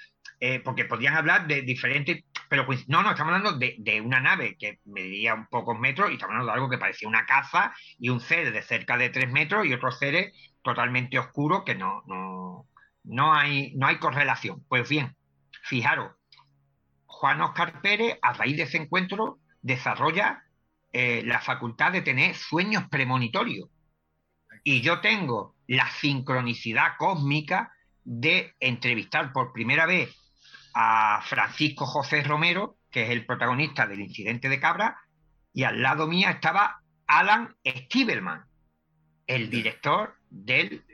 eh, porque podrían hablar de diferentes, pero no, no, estamos hablando de, de, una nave que medía un pocos metros y estamos hablando de algo que parecía una casa y un ser de cerca de tres metros y otros seres totalmente oscuro que no, no, no, hay, no hay correlación. Pues bien, fijaros, Juan Oscar Pérez, a raíz de ese encuentro, desarrolla eh, la facultad de tener sueños premonitorios. Y yo tengo la sincronicidad cósmica de entrevistar por primera vez a Francisco José Romero, que es el protagonista del incidente de Cabra, y al lado mía estaba Alan Stiebelman, el director del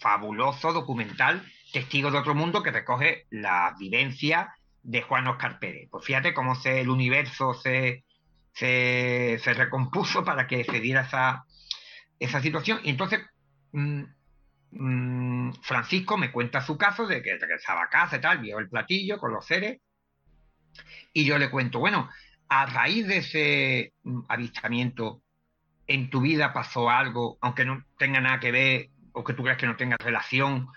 fabuloso documental Testigo de otro mundo que recoge la vivencia de Juan Oscar Pérez. Pues fíjate cómo se, el universo se, se, recompuso para que se diera esa, esa situación. Y entonces mm, mm, Francisco me cuenta su caso de que regresaba a casa y tal, vio el platillo con los seres. Y yo le cuento, bueno, a raíz de ese mm, avistamiento, en tu vida pasó algo, aunque no tenga nada que ver o que tú creas que no tenga relación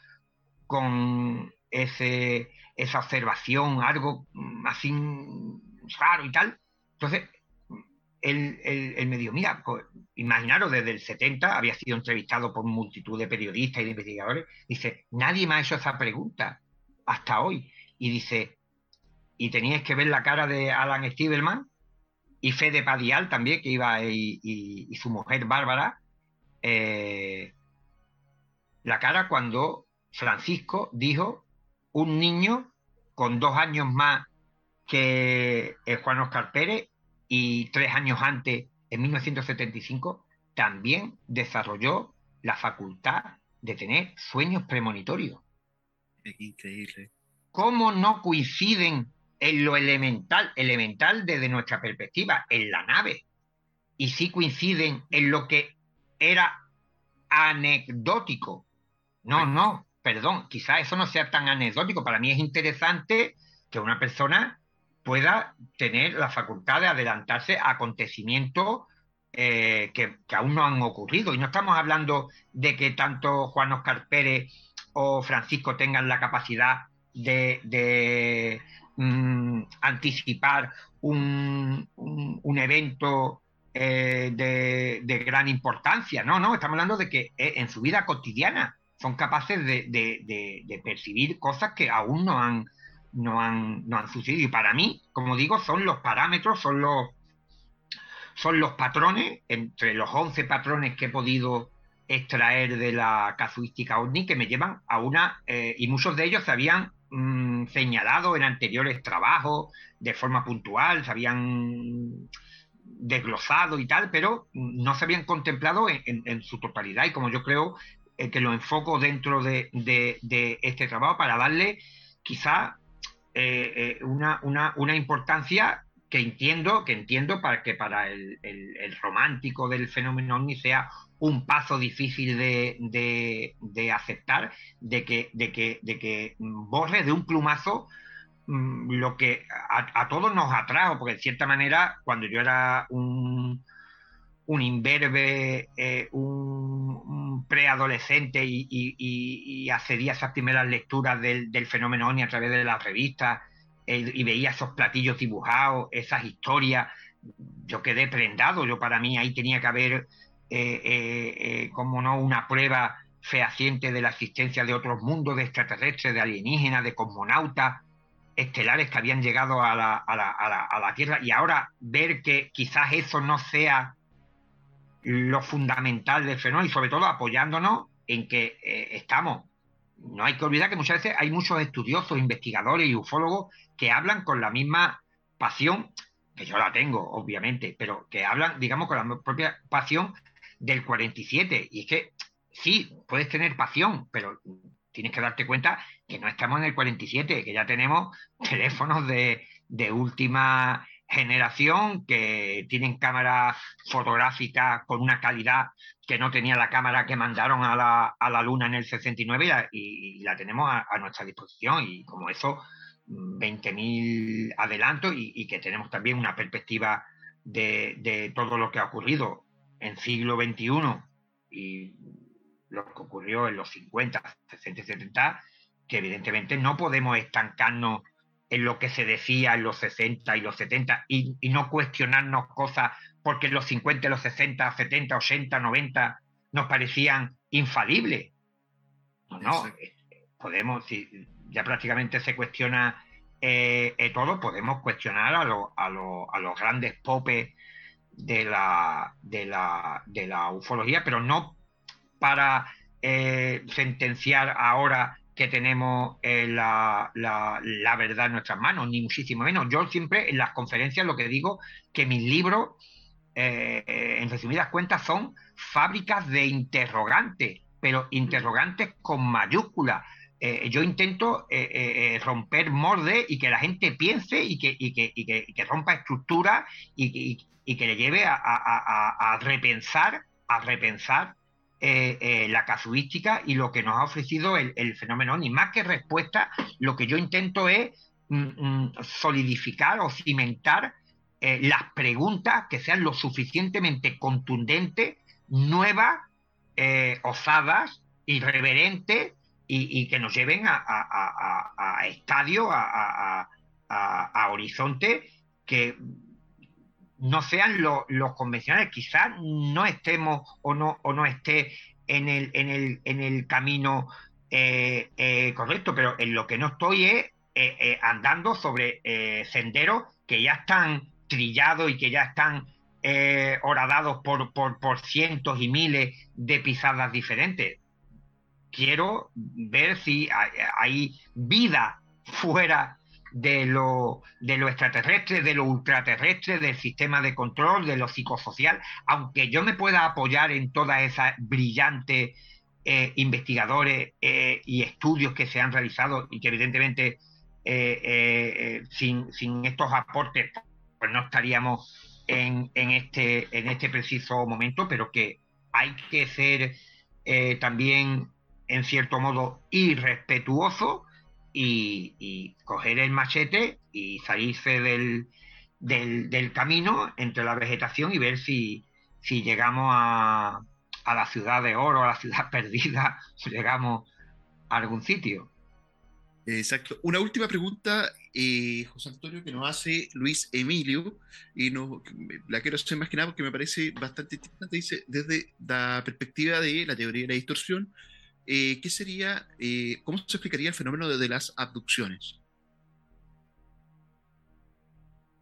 con ese, esa observación, algo mm, así raro y tal. Entonces, él, él, me dijo, mira, pues, imaginaros, desde el 70 había sido entrevistado por multitud de periodistas y de investigadores, dice, nadie me ha hecho esa pregunta hasta hoy. Y dice, y teníais que ver la cara de Alan Stiebelman y Fede Padial también, que iba, y, su mujer Bárbara, eh, la cara cuando Francisco dijo un niño con dos años más que Juan Oscar Pérez y tres años antes, en 1975, también desarrolló la facultad de tener sueños premonitorios. increíble. ¿Cómo no coinciden en lo elemental, elemental desde nuestra perspectiva, en la nave? Y sí coinciden en lo que era anecdótico. No, no, perdón, quizás eso no sea tan anecdótico. Para mí es interesante que una persona pueda tener la facultad de adelantarse a acontecimientos eh, que, aún no han ocurrido. Y no estamos hablando de que tanto Juan Oscar Pérez o Francisco tengan la capacidad de, mm, anticipar un, evento eh, de, gran importancia. No, no, estamos hablando de que eh, en su vida cotidiana son capaces de, percibir cosas que aún no han, sucedido. Y para mí, como digo, son los parámetros, son los, son los patrones, entre los 11 patrones que he podido extraer de la casuística OVNI, que me llevan a una, eh, y muchos de ellos se habían mm, señalado en anteriores trabajos de forma puntual, se habían desglosado y tal, pero no se habían contemplado en, su totalidad. Y como yo creo eh, que lo enfoco dentro de, este trabajo para darle quizá eh, eh, una, una, importancia que entiendo, que entiendo para que para el, romántico del fenómeno OVNI sea un paso difícil de, aceptar, de que, de, que, de que borre de un plumazo mm, lo que a, todos nos atrajo, porque en cierta manera, cuando yo era un, un imberbe, eh, un, preadolescente y, accedía a esas primeras lecturas del, fenómeno ONI a través de las revistas y veía esos platillos dibujados, esas historias, yo quedé prendado, yo para mí ahí tenía que haber, eh, como no, una prueba fehaciente de la existencia de otros mundos, de extraterrestres, de alienígenas, de cosmonautas estelares que habían llegado a la, a la, a la Tierra y ahora ver que quizás eso no sea lo fundamental del fenómeno y sobre todo apoyándonos en que eh, estamos. No hay que olvidar que muchas veces hay muchos estudiosos, investigadores y ufólogos que hablan con la misma pasión, que yo la tengo, obviamente, pero que hablan, digamos, con la propia pasión del 47. Y es que sí, puedes tener pasión, pero tienes que darte cuenta que no estamos en el 47, que ya tenemos teléfonos de, de última generación que tienen cámaras fotográficas con una calidad que no tenía la cámara que mandaron a la, a la Luna en el 69 y, la tenemos a, nuestra disposición y como eso 20.000 adelantos y, que tenemos también una perspectiva de, de, todo lo que ha ocurrido en siglo XXI y lo que ocurrió en los 50, 60 y 70, que evidentemente no podemos estancarnos en lo que se decía en los 60 y los 70 y, no cuestionarnos cosas porque en los 50, los 60, 70, 80, 90 nos parecían infalible. No, no, eh, podemos, si ya prácticamente se cuestiona eh, eh, todo, podemos cuestionar a, a, a los grandes popes de la, de la, de la ufología, pero no para sentenciar ahora que tenemos la, la, verdad en nuestras manos, ni muchísimo menos. Yo siempre en las conferencias lo que digo, que mis libros, en resumidas cuentas, son fábricas de interrogantes pero interrogantes con mayúsculas. Eh, yo intento eh, eh, romper morde y que la gente piense y que, que, rompa estructura y, que le lleve a, repensar, a repensar la casuística y lo que nos ha ofrecido el, fenómeno. Y más que respuesta, lo que yo intento es mm, mm, solidificar o cimentar las preguntas que sean lo suficientemente contundentes, nuevas eh, osadas, irreverentes y, que nos lleven a, a, a, estadio, a, horizonte que no sean los convencionales. Quizás no estemos o no, o no esté en el, en el, en el camino eh, eh, correcto, pero en lo que no estoy es andando sobre senderos que ya están trillados y que ya están eh, horadados por, por, cientos y miles de pisadas diferentes. Quiero ver si hay, vida fuera de lo, de lo extraterrestre, de lo ultraterrestre, del sistema de control, de lo psicosocial, aunque yo me pueda apoyar en todas esas brillantes eh, investigadores eh, y estudios que se han realizado y que evidentemente sin, sin estos aportes pues no estaríamos en, este, en este preciso momento, pero que hay que ser eh, también, en cierto modo, irrespetuoso y, coger el machete y salirse del, del, camino entre la vegetación y ver si, si llegamos a, a la ciudad de oro, a la ciudad perdida, llegamos a algún sitio. Exacto. Una última pregunta, eh, José Antonio, que nos hace Luis Emilio, y no, la quiero hacer más que nada porque me parece bastante interesante. Dice, desde la perspectiva de la teoría de la distorsión, eh, ¿qué sería, eh, cómo se explicaría el fenómeno de, las abducciones?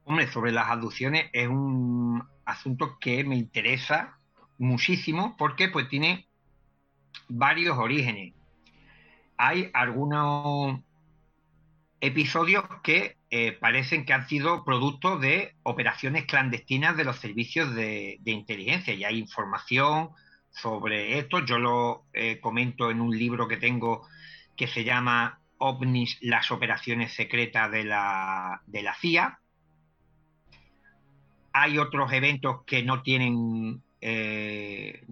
Hombre, sobre las abducciones es un asunto que me interesa muchísimo porque pues tiene varios orígenes. Hay algunos episodios que eh, parecen que han sido producto de operaciones clandestinas de los servicios de, inteligencia y hay información sobre esto. Yo lo eh, comento en un libro que tengo que se llama OVNIS, las operaciones secretas de la, de la CIA. Hay otros eventos que no tienen eh,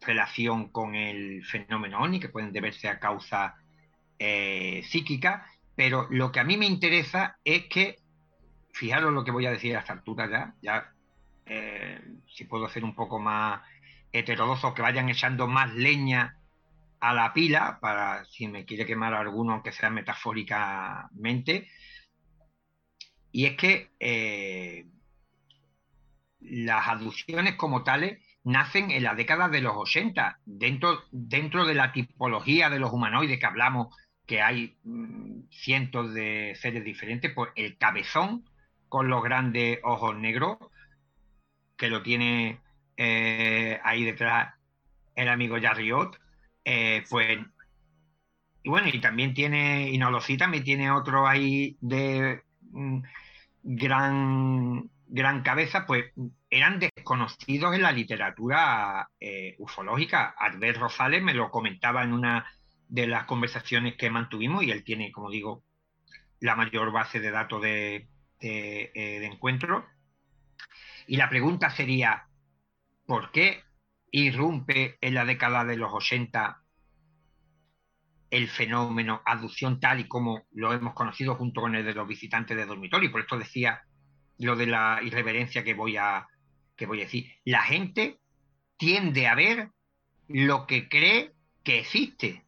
relación con el fenómeno OVNI, que pueden deberse a causa psíquica pero lo que a mí me interesa es que, fijaros lo que voy a decir a esta altura ya, ya eh, si puedo hacer un poco más heterodoxo, que vayan echando más leña a la pila, para si me quiere quemar alguno, aunque sea metafóricamente. Y es que eh, las aducciones como tales nacen en la década de los 80, dentro, dentro de la tipología de los humanoides que hablamos que hay mm, cientos de seres diferentes, pues el cabezón con los grandes ojos negros, que lo tiene eh, ahí detrás el amigo Jarriot, eh, pues y bueno, y también tiene, y no lo sí, también tiene otro ahí de mm, gran, gran cabeza, pues eran desconocidos en la literatura eh, ufológica. Albert Rosales me lo comentaba en una de las conversaciones que mantuvimos y él tiene, como digo, la mayor base de datos de, de, eh, encuentro. Y la pregunta sería, ¿por qué irrumpe en la década de los 80 el fenómeno aducción tal y como lo hemos conocido junto con el de los visitantes de dormitorio? Por esto decía lo de la irreverencia que voy a, que voy a decir. La gente tiende a ver lo que cree que existe.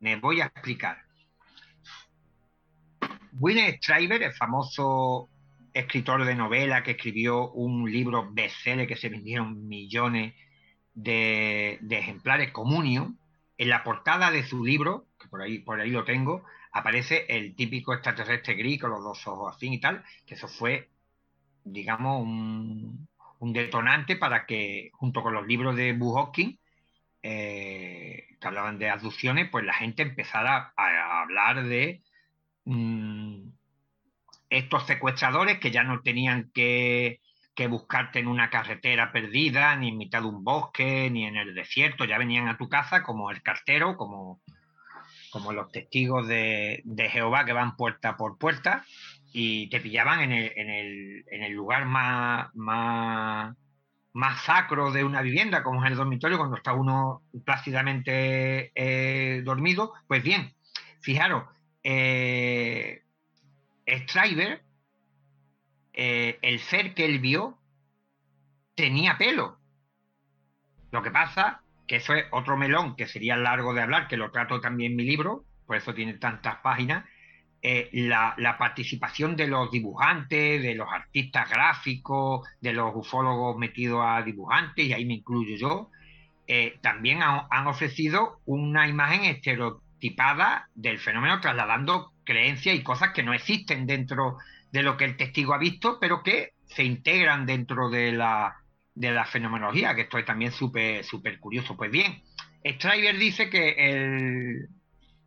Me voy a explicar. William Stryber, el famoso escritor de novela que escribió un libro bestseller que se vendieron millones de, ejemplares comunio, en la portada de su libro, que por ahí, por ahí lo tengo, aparece el típico extraterrestre gris con los dos ojos así y tal, que eso fue, digamos, un, detonante para que, junto con los libros de Buhocking, eh, que hablaban de abducciones, pues la gente empezara a, hablar de mm, estos secuestradores que ya no tenían que que buscarte en una carretera perdida, ni en mitad de un bosque, ni en el desierto. Ya venían a tu casa como el cartero, como, como los testigos de, Jehová que van puerta por puerta y te pillaban en el, en el, en el lugar más, más, más, sacro de una vivienda, como es el dormitorio, cuando está uno plácidamente eh, dormido. Pues bien, fijaros, eh, Eh, el ser que él vio tenía pelo. Lo que pasa que eso es otro melón que sería largo de hablar, que lo trato también en mi libro, por eso tiene tantas páginas, eh, la, participación de los dibujantes, de los artistas gráficos, de los ufólogos metidos a dibujantes, y ahí me incluyo yo, eh, también han, ofrecido una imagen del fenómeno, trasladando creencias y cosas que no existen dentro de lo que el testigo ha visto, pero que se integran dentro de la, de la fenomenología, que esto es también súper súper curioso. Pues bien, Stryber dice que el,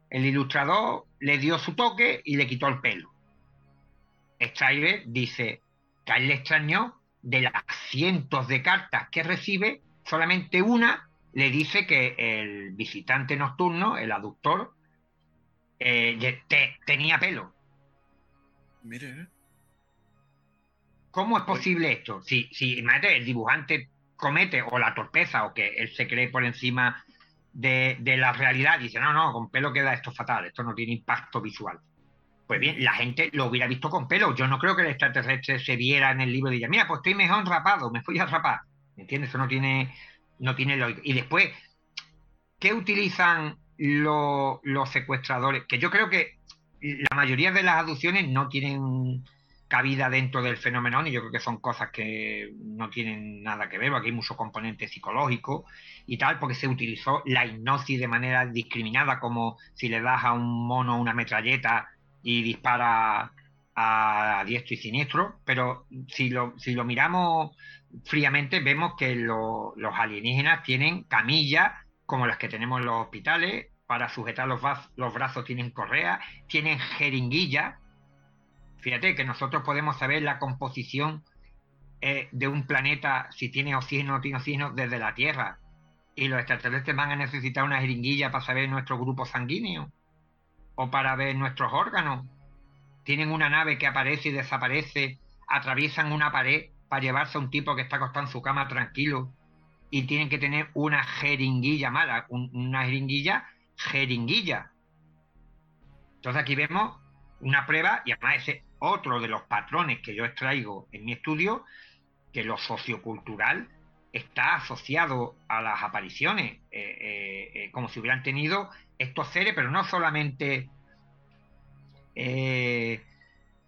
el ilustrador le dio su toque y le quitó el pelo. Stryber dice que a él le extrañó de las cientos de cartas que recibe, solamente una le dice que el visitante nocturno, el aductor, eh, tenía pelo. Mire. ¿eh? ¿Cómo es posible esto? Si, si el dibujante comete o la torpeza o que él se cree por encima de, la realidad y dice, no, no, con pelo queda esto fatal, esto no tiene impacto visual. Pues bien, la gente lo hubiera visto con pelo. Yo no creo que el extraterrestre se viera en el libro y diga, mira, pues estoy mejor rapado, me fui a rapar. ¿Me entiendes? Eso no tiene, no tiene lógica. Y después, ¿qué utilizan los secuestradores? Que yo creo que la mayoría de las aducciones no tienen cabida dentro del fenómeno y yo creo que son cosas que no tienen nada que ver, aquí hay mucho componente psicológico y tal, porque se utilizó la hipnosis de manera discriminada, como si le das a un mono una metralleta y dispara a, diestro y siniestro, pero si lo, si lo miramos fríamente vemos que los alienígenas tienen camillas como las que tenemos en los hospitales, para sujetar los, los brazos tienen correa, tienen jeringuillas, Fíjate que nosotros podemos saber la composición eh, de un planeta, si tiene oxígeno o no tiene oxígeno, desde la Tierra. Y los extraterrestres van a necesitar una jeringuilla para saber nuestro grupo sanguíneo o para ver nuestros órganos. Tienen una nave que aparece y desaparece, atraviesan una pared para llevarse a un tipo que está acostado en su cama tranquilo y tienen que tener una jeringuilla mala, una jeringuilla, jeringuilla. Entonces aquí vemos una prueba y además ese otro de los patrones que yo extraigo en mi estudio, que lo sociocultural está asociado a las apariciones, eh, eh, eh, como si hubieran tenido estos seres, pero no solamente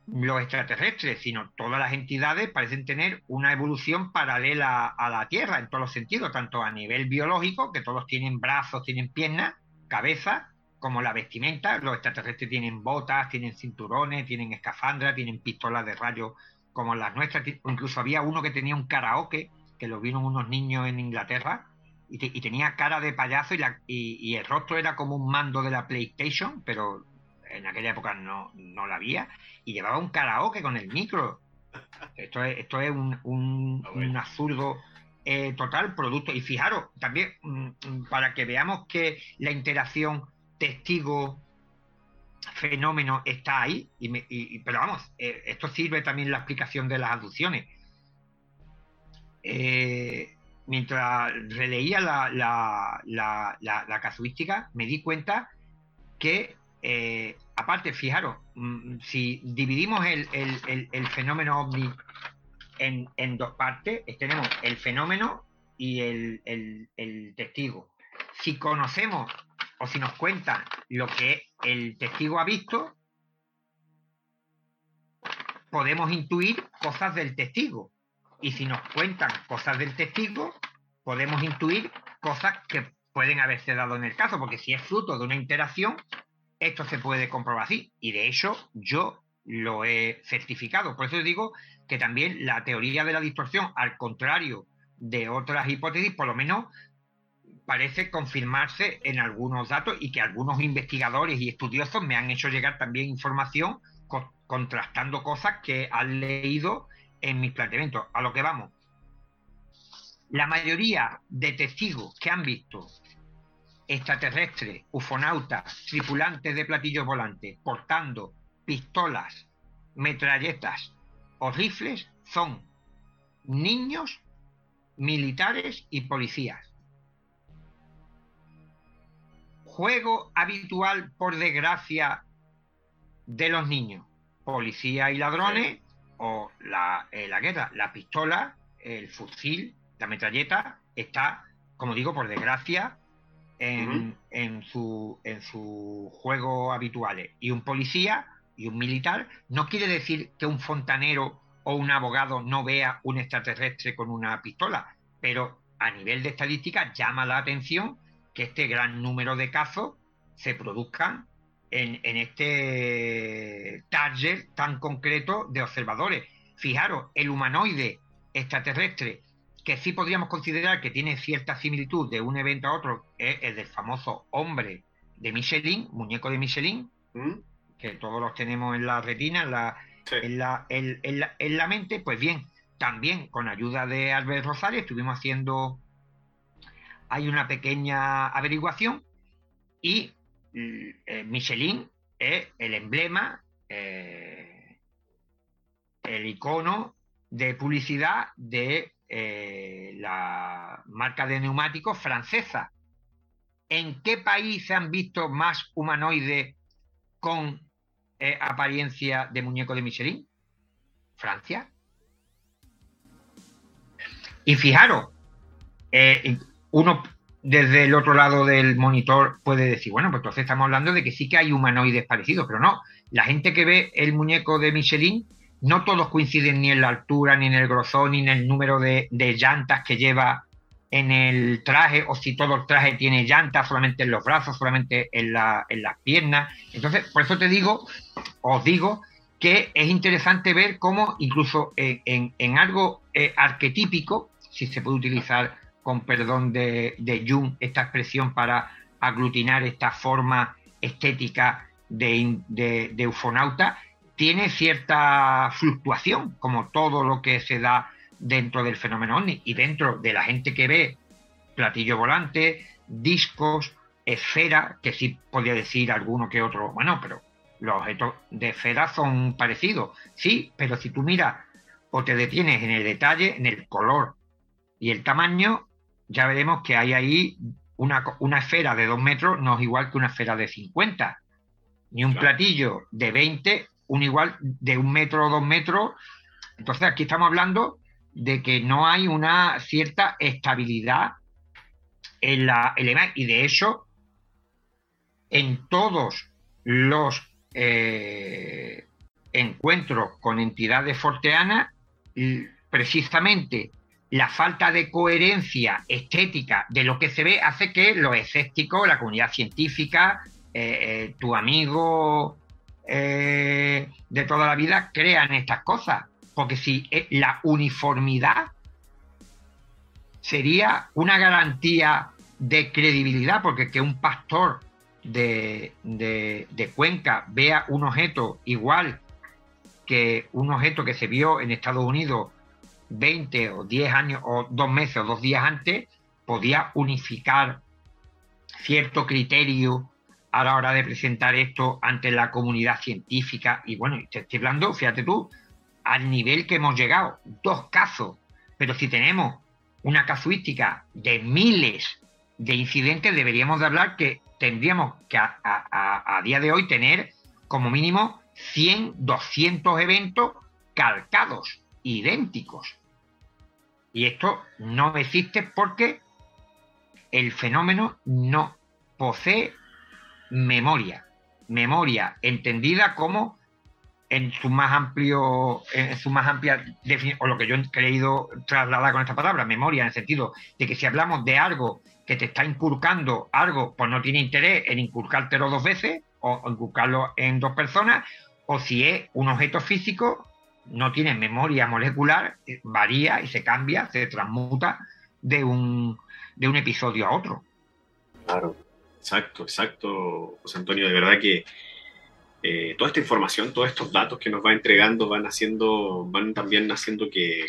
los extraterrestres, sino todas las entidades parecen tener una evolución paralela a la Tierra en todos los sentidos, tanto a nivel biológico, que todos tienen brazos, tienen piernas, cabeza, como la vestimenta, los extraterrestres tienen botas, tienen cinturones, tienen escafandra, tienen pistolas de rayos como las nuestras. Incluso había uno que tenía un karaoke, que lo vieron unos niños en Inglaterra, y, tenía cara de payaso y, el rostro era como un mando de la PlayStation, pero en aquella época no, no la había, y llevaba un karaoke con el micro. Esto es, esto es un, un, ah, absurdo eh, total producto. Y fijaros, también mm, mm, para que veamos que la interacción testigo fenómeno está ahí, y, pero vamos, eh, esto sirve también la explicación de las aducciones. Eh, mientras releía la, la, casuística, me di cuenta que, eh, aparte, fijaros, mm, si dividimos el, fenómeno ovni en, en, dos partes, tenemos el fenómeno y el testigo. Si conocemos o si nos cuentan lo que el testigo ha visto, podemos intuir cosas del testigo. Y si nos cuentan cosas del testigo, podemos intuir cosas que pueden haberse dado en el caso, porque si es fruto de una interacción, esto se puede comprobar así. Y de hecho, yo lo he certificado. Por eso digo que también la teoría de la distorsión, al contrario de otras hipótesis, por lo menos parece confirmarse en algunos datos y que algunos investigadores y estudiosos me han hecho llegar también información contrastando cosas que han leído en mis planteamientos. A lo que vamos. La mayoría de testigos que han visto extraterrestres, ufonautas, tripulantes de platillos volantes portando pistolas, metralletas o rifles son niños, militares y policías. Juego habitual, por desgracia, de los niños, policía y ladrones, o la, eh, la guerra, la pistola, el fusil, la metralleta, está, como digo, por desgracia, en, en, su, en su juego habituales. Y un policía y un militar no quiere decir que un fontanero o un abogado no vea un extraterrestre con una pistola, pero a nivel de estadística llama la atención que este gran número de casos se produzcan en, en este taller tan concreto de observadores. Fijaros, el humanoide extraterrestre que sí podríamos considerar que tiene cierta similitud de un evento a otro es el del famoso hombre de Michelin, muñeco de Michelin, ¿Mm? que todos los tenemos en la retina, en la, en, la, en, la, mente. Pues bien, también con ayuda de Albert Rosario estuvimos haciendo, hay una pequeña averiguación y eh, Michelin es el emblema, eh, el icono de publicidad de eh, la marca de neumáticos francesa. ¿En qué país se han visto más humanoides con eh, apariencia de muñeco de Michelin? Francia. Y fijaros, eh, uno desde el otro lado del monitor puede decir, bueno, pues entonces estamos hablando de que sí que hay humanoides parecidos, pero no. La gente que ve el muñeco de Michelin no todos coinciden ni en la altura, ni en el grosor, ni en el número de, llantas que lleva en el traje, o si todo el traje tiene llantas solamente en los brazos, solamente en, la, las piernas. Entonces, por eso te digo, os digo, que es interesante ver cómo incluso en, algo eh, arquetípico, si se puede utilizar con perdón de, Jung esta expresión para aglutinar esta forma estética de, de, de ufonauta, tiene cierta fluctuación, como todo lo que se da dentro del fenómeno ovni y dentro de la gente que ve platillo volante, discos, esfera, que sí podría decir alguno que otro, bueno, pero los objetos de esfera son parecidos, sí, pero si tú miras o te detienes en el detalle, en el color y el tamaño, ya veremos que hay ahí una, una esfera de 2 metros no es igual que una esfera de 50, ni un platillo de 20 un igual de un metro o dos metros. Entonces aquí estamos hablando de que no hay una cierta estabilidad en la y de hecho en todos los eh, encuentros con entidades forteanas precisamente la falta de coherencia estética de lo que se ve hace que los escépticos, la comunidad científica, eh, eh, tu amigo eh, de toda la vida crean estas cosas. Porque si eh, la uniformidad sería una garantía de credibilidad, porque que un pastor de, de, Cuenca vea un objeto igual que un objeto que se vio en Estados Unidos 20 o 10 años o dos meses o dos días antes, podía unificar cierto criterio a la hora de presentar esto ante la comunidad científica. Y bueno, te estoy hablando, fíjate tú, al nivel que hemos llegado, dos casos, pero si tenemos una casuística de miles de incidentes, deberíamos de hablar que tendríamos que a, día de hoy tener como mínimo 100, 200 eventos calcados, idénticos. Y esto no existe porque el fenómeno no posee memoria. Memoria entendida como en su más amplio, en su más amplia definición, o lo que yo he creído trasladar con esta palabra, memoria, en el sentido de que si hablamos de algo que te está inculcando algo, pues no tiene interés en inculcártelo dos veces, o, inculcarlo en dos personas, o si es un objeto físico, no tiene memoria molecular, eh, varía y se cambia, se transmuta de un, de un episodio a otro. Claro, exacto, exacto, José Antonio, de verdad que eh, toda esta información, todos estos datos que nos va entregando van haciendo, van también haciendo que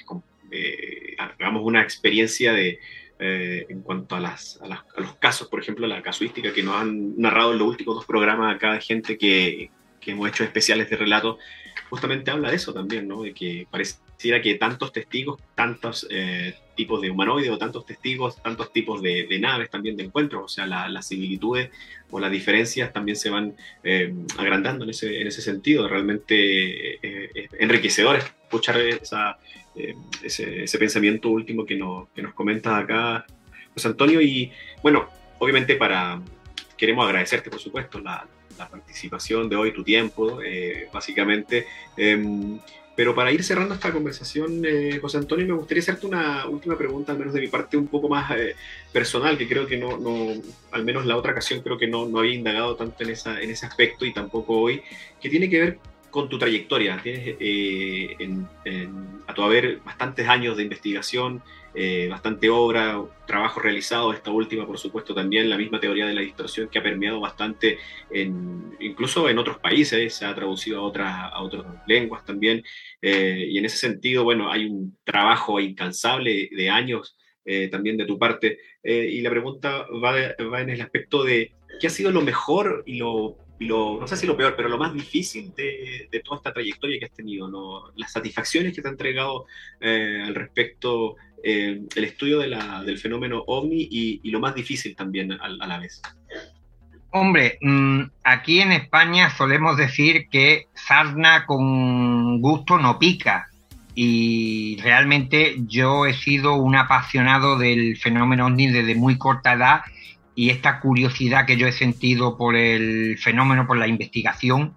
eh, hagamos una experiencia de, eh, en cuanto a, las, a, los casos, por ejemplo, la casuística que nos han narrado en los últimos dos programas acá de gente que, que hemos hecho especiales de relatos, justamente habla de eso también, ¿no? De que pareciera que tantos testigos, tantos eh, tipos de humanoides o tantos testigos, tantos tipos de, naves también de encuentros, o sea, las similitudes o las diferencias también se van eh, agrandando en ese, en ese sentido. Realmente eh, es enriquecedor escuchar esa, ese, ese, pensamiento último que, nos, que nos comenta acá José Antonio. Y bueno, obviamente para queremos agradecerte, por supuesto, la, la participación de hoy, tu tiempo, eh, básicamente. Pero para ir cerrando esta conversación, eh, José Antonio, me gustaría hacerte una última pregunta, al menos de mi parte, un poco más eh, personal, que creo que no, no, al menos la otra ocasión creo que no, no había indagado tanto en, esa, en ese aspecto y tampoco hoy, que tiene que ver con tu trayectoria. Tienes en, a tu haber bastantes años de investigación, eh, bastante obra, trabajo realizado, esta última por supuesto también, la misma teoría de la distorsión que ha permeado bastante, en, incluso en otros países, se ha traducido a otras, a otras lenguas también, eh, y en ese sentido, bueno, hay un trabajo incansable de años eh, también de tu parte, y la pregunta va, va en el aspecto de qué ha sido lo mejor y lo no sé si lo peor, pero lo más difícil de, toda esta trayectoria que has tenido, las satisfacciones que te ha entregado eh, al respecto eh, el estudio del fenómeno ovni y, lo más difícil también a, la vez. Hombre, mm, aquí en España solemos decir que sarna con gusto no pica. Y realmente yo he sido un apasionado del fenómeno ovni desde muy corta edad y esta curiosidad que yo he sentido por el fenómeno, por la investigación,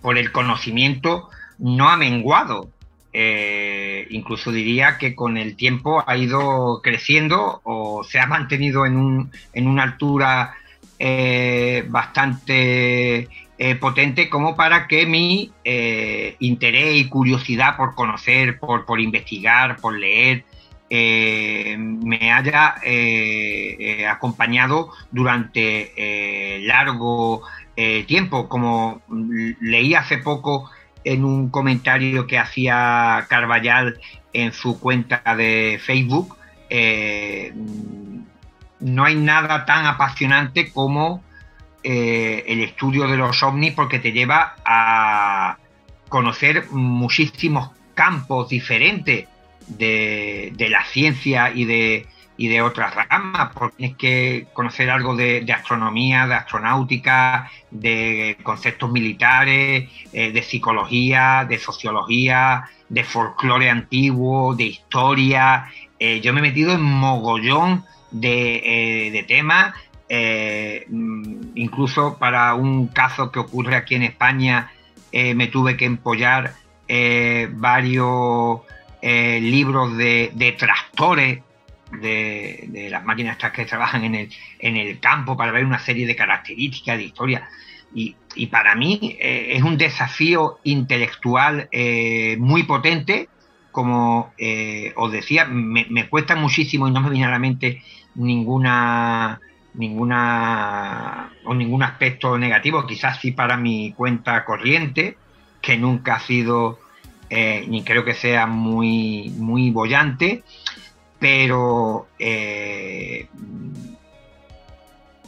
por el conocimiento, no ha menguado. Eh, incluso diría que con el tiempo ha ido creciendo o se ha mantenido en, un, en una altura eh, bastante eh, potente como para que mi interés y curiosidad por conocer, por, por investigar, por leer, eh, me haya eh, eh, acompañado durante largo tiempo. Como leí hace poco en un comentario que hacía Carvallal en su cuenta de Facebook, no hay nada tan apasionante como el estudio de los ovnis porque te lleva a conocer muchísimos campos diferentes de, la ciencia y de, y de otras ramas, porque tienes que conocer algo de, astronomía, de astronáutica, de conceptos militares, eh, de psicología, de sociología, de folclore antiguo, de historia. Eh, yo me he metido en mogollón de, eh, de temas, mm, incluso para un caso que ocurre aquí en España, me tuve que empollar varios eh, libros de, tractores de, las máquinas que trabajan en el, en el campo para ver una serie de características, de historia. Y, para mí eh, es un desafío intelectual eh, muy potente. Como os decía, me, cuesta muchísimo y no me viene a la mente ninguna ninguna o ningún aspecto negativo, quizás sí para mi cuenta corriente, que nunca ha sido eh, ni creo que sea muy, muy bollante, pero eh,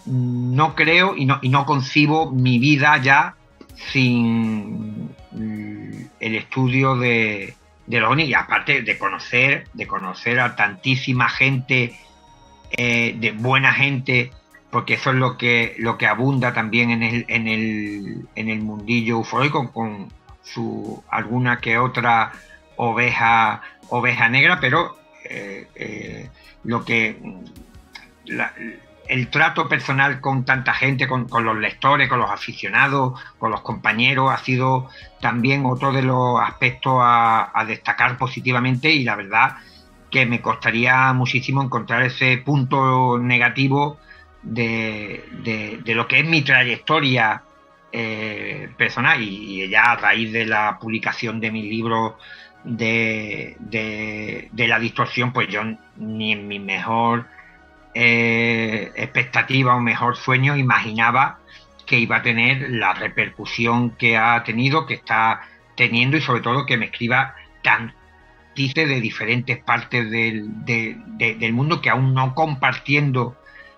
no creo y no, y no concibo mi vida ya sin el estudio de, de los y aparte de conocer, de conocer a tantísima gente, eh, de buena gente, porque eso es lo que, lo que abunda también en el, en el, en el mundillo ufórico, con, su alguna que otra oveja oveja negra, pero eh, eh, lo que el trato personal con tanta gente, con, los lectores, con los aficionados, con los compañeros, ha sido también otro de los aspectos a, destacar positivamente y la verdad que me costaría muchísimo encontrar ese punto negativo de, lo que es mi trayectoria eh, personal y, ya a raíz de la publicación de mi libro de, de la distorsión, pues yo ni en mi mejor eh, expectativa o mejor sueño imaginaba que iba a tener la repercusión que ha tenido, que está teniendo y sobre todo que me escriba tan de diferentes partes del, mundo que aún no compartiendo,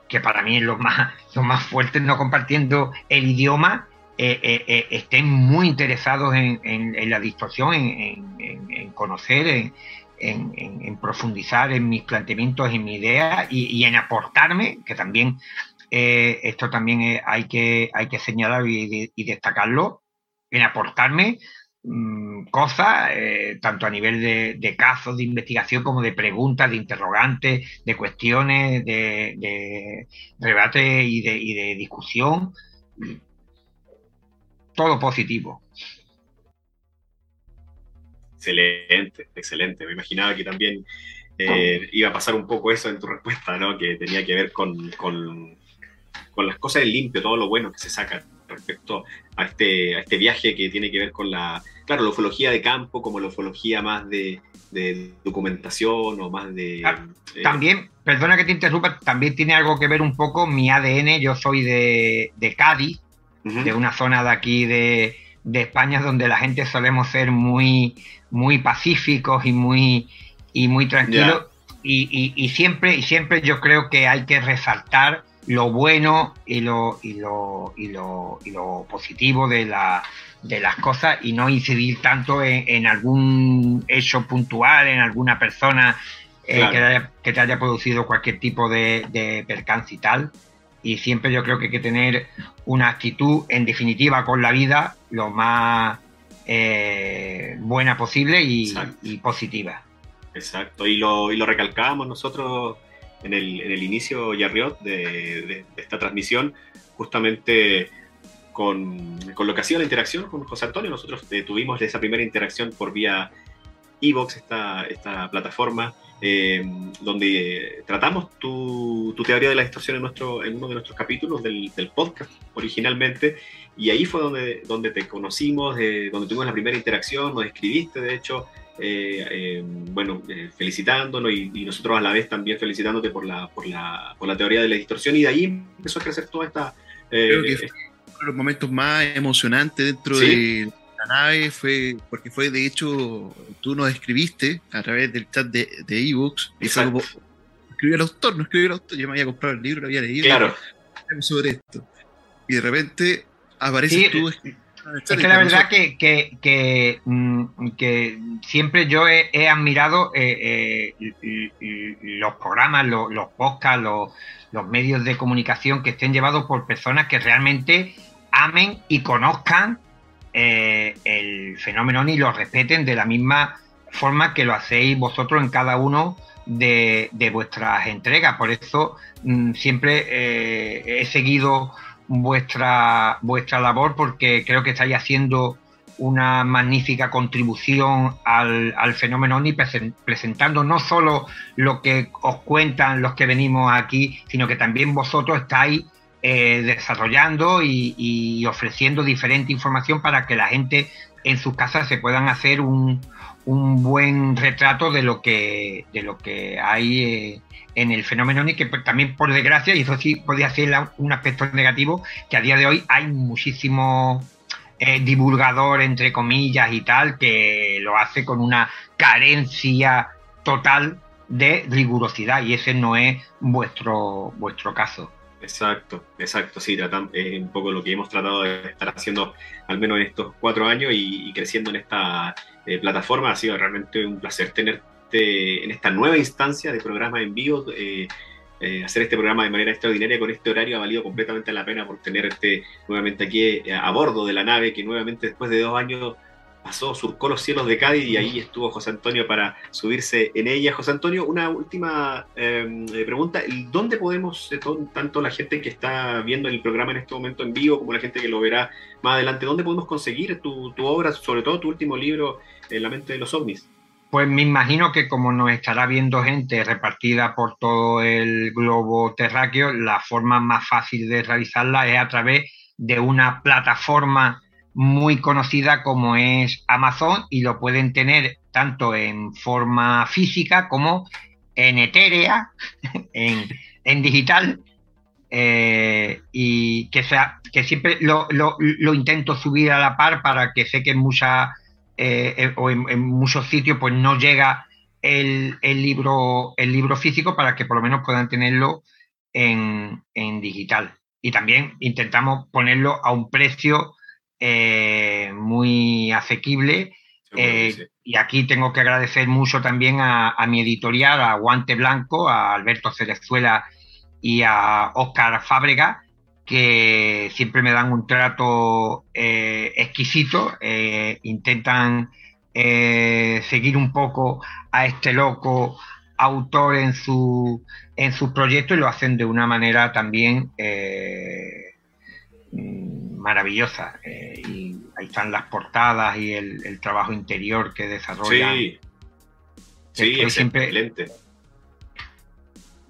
que para mí es lo más, lo más fuerte, no compartiendo el idioma, eh, eh, estén muy interesados en, la distorsión, en, en conocer, en, profundizar en mis planteamientos, en mi idea y, en aportarme, que también eh, esto también hay, que, hay que señalar y, destacarlo, en aportarme mm, cosas, eh, tanto a nivel de, casos de investigación como de preguntas, de interrogantes, de cuestiones, de, de debate y de discusión. Todo positivo. Excelente, excelente. Me imaginaba que también eh, iba a pasar un poco eso en tu respuesta, ¿no? Que tenía que ver con, con, las cosas en limpio, todo lo bueno que se saca respecto a este, a este viaje que tiene que ver con la, claro, la ufología de campo, como la ufología más de, documentación o más de... Ah, eh, también, perdona que te interrumpa, también tiene algo que ver un poco mi ADN, yo soy de, Cádiz, de una zona de aquí de, de España donde la gente solemos ser muy muy pacíficos y muy, y muy tranquilos. Y, siempre, y siempre yo creo que hay que resaltar lo bueno y lo, y lo, y lo, y lo positivo de, la, de las cosas y no incidir tanto en, algún hecho puntual, en alguna persona eh, que, te haya producido cualquier tipo de, de percance y tal. Y siempre yo creo que hay que tener una actitud, en definitiva, con la vida lo más eh, buena posible y, positiva. Exacto, y lo, y lo recalcábamos nosotros en el, en el inicio, Yarriot, de, de, esta transmisión, justamente con, con, lo que hacía la interacción con José Antonio. Nosotros eh, tuvimos esa primera interacción por vía Evox, esta, esta plataforma, eh, donde tratamos tu, tu, teoría de la distorsión en, nuestro, en uno de nuestros capítulos del, del podcast originalmente. Y ahí fue donde, donde te conocimos, eh, donde tuvimos la primera interacción, nos escribiste, de hecho, eh, eh, bueno, felicitándonos y, nosotros a la vez también felicitándote por la, por, la, por la teoría de la distorsión. Y de ahí empezó a crecer toda esta... Creo que fue uno de los momentos más emocionantes dentro de la nave, fue porque fue, de hecho, tú nos escribiste a través del chat de, de ebooks. Y fue como, escribió el autor, no escribió el autor. Yo me había comprado el libro, lo había leído. Claro. Sobre esto. Y de repente aparece tú. Es que la verdad que, que, mm, que, siempre yo he, admirado eh, eh, los programas, los, los podcasts, los, los, medios de comunicación que estén llevados por personas que realmente amen y conozcan eh, el fenómeno y lo respeten de la misma forma que lo hacéis vosotros en cada uno de, de vuestras entregas. Por eso mm, siempre he seguido vuestra, vuestra labor porque creo que estáis haciendo una magnífica contribución al, al fenómeno ONI, presentando no solo lo que os cuentan los que venimos aquí, sino que también vosotros estáis eh, desarrollando y, ofreciendo diferente información para que la gente en sus casas se puedan hacer un, un buen retrato de lo que, de lo que hay eh, en el fenómeno y que también por desgracia, y eso sí podría ser un aspecto negativo, que a día de hoy hay muchísimo eh, divulgador, entre comillas, y tal, que lo hace con una carencia total de rigurosidad, y ese no es vuestro, vuestro caso. Exacto, exacto, sí, tratan, es un poco lo que hemos tratado de estar haciendo al menos en estos cuatro años y, creciendo en esta eh, plataforma. Ha sido realmente un placer tenerte en esta nueva instancia de programa en vivo. Eh, eh, hacer este programa de manera extraordinaria con este horario ha valido completamente la pena por tenerte nuevamente aquí a bordo de la nave que nuevamente después de dos años pasó, surcó los cielos de Cádiz y ahí estuvo José Antonio para subirse en ella. José Antonio, una última em, eh, pregunta. ¿Dónde podemos, eh, tanto la gente que está viendo el programa en este momento en vivo como la gente que lo verá más adelante, dónde podemos conseguir tu, tu obra, sobre todo tu último libro, En la mente de los ovnis? Pues me imagino que como nos estará viendo gente repartida por todo el globo terráqueo, la forma más fácil de realizarla es a través de una plataforma muy conocida como es Amazon y lo pueden tener tanto en forma física como en etérea, en, digital, eh, y que, sea, que siempre lo, lo, intento subir a la par para que sé que en muchas eh, eh, o en, muchos sitios pues no llega el, libro, el libro físico para que por lo menos puedan tenerlo en, digital. Y también intentamos ponerlo a un precio eh, muy asequible. Y aquí tengo que agradecer mucho también a, a, mi editorial, a Guante Blanco, a Alberto Cerezuela y a Óscar Fábrega, que siempre me dan un trato eh, exquisito, eh, intentan eh, seguir un poco a este loco autor en su, en sus proyectos y lo hacen de una manera también maravillosa. y ahí están las portadas y el, trabajo interior que desarrollan. Sí, sí excelente.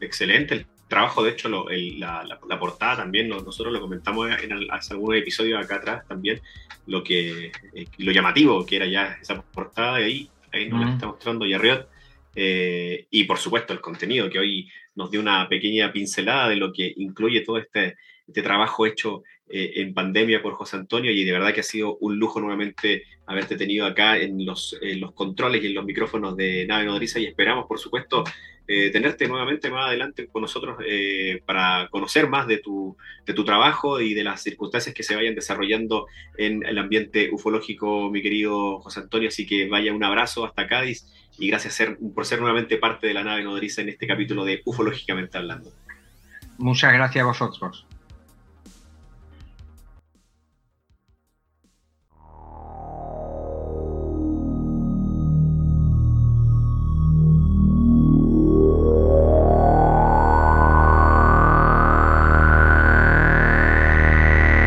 Excelente trabajo, de hecho, la, portada también, nosotros lo comentamos en, hace algunos episodios acá atrás también, lo que eh, lo llamativo que era ya esa portada, y ahí, ahí nos la está mostrando Yarriot. Eh, y por supuesto el contenido, que hoy nos dio una pequeña pincelada de lo que incluye todo este, este trabajo hecho eh, en pandemia por José Antonio y de verdad que ha sido un lujo nuevamente haberte tenido acá en los, en los controles y en los micrófonos de Nave Nodriza y esperamos por supuesto eh, tenerte nuevamente más adelante con nosotros eh, para conocer más de tu, de tu trabajo y de las circunstancias que se vayan desarrollando en el ambiente ufológico, mi querido José Antonio. Así que vaya un abrazo hasta Cádiz y gracias por ser nuevamente parte de la nave nodriza en este capítulo de Ufológicamente Hablando. Muchas gracias a vosotros.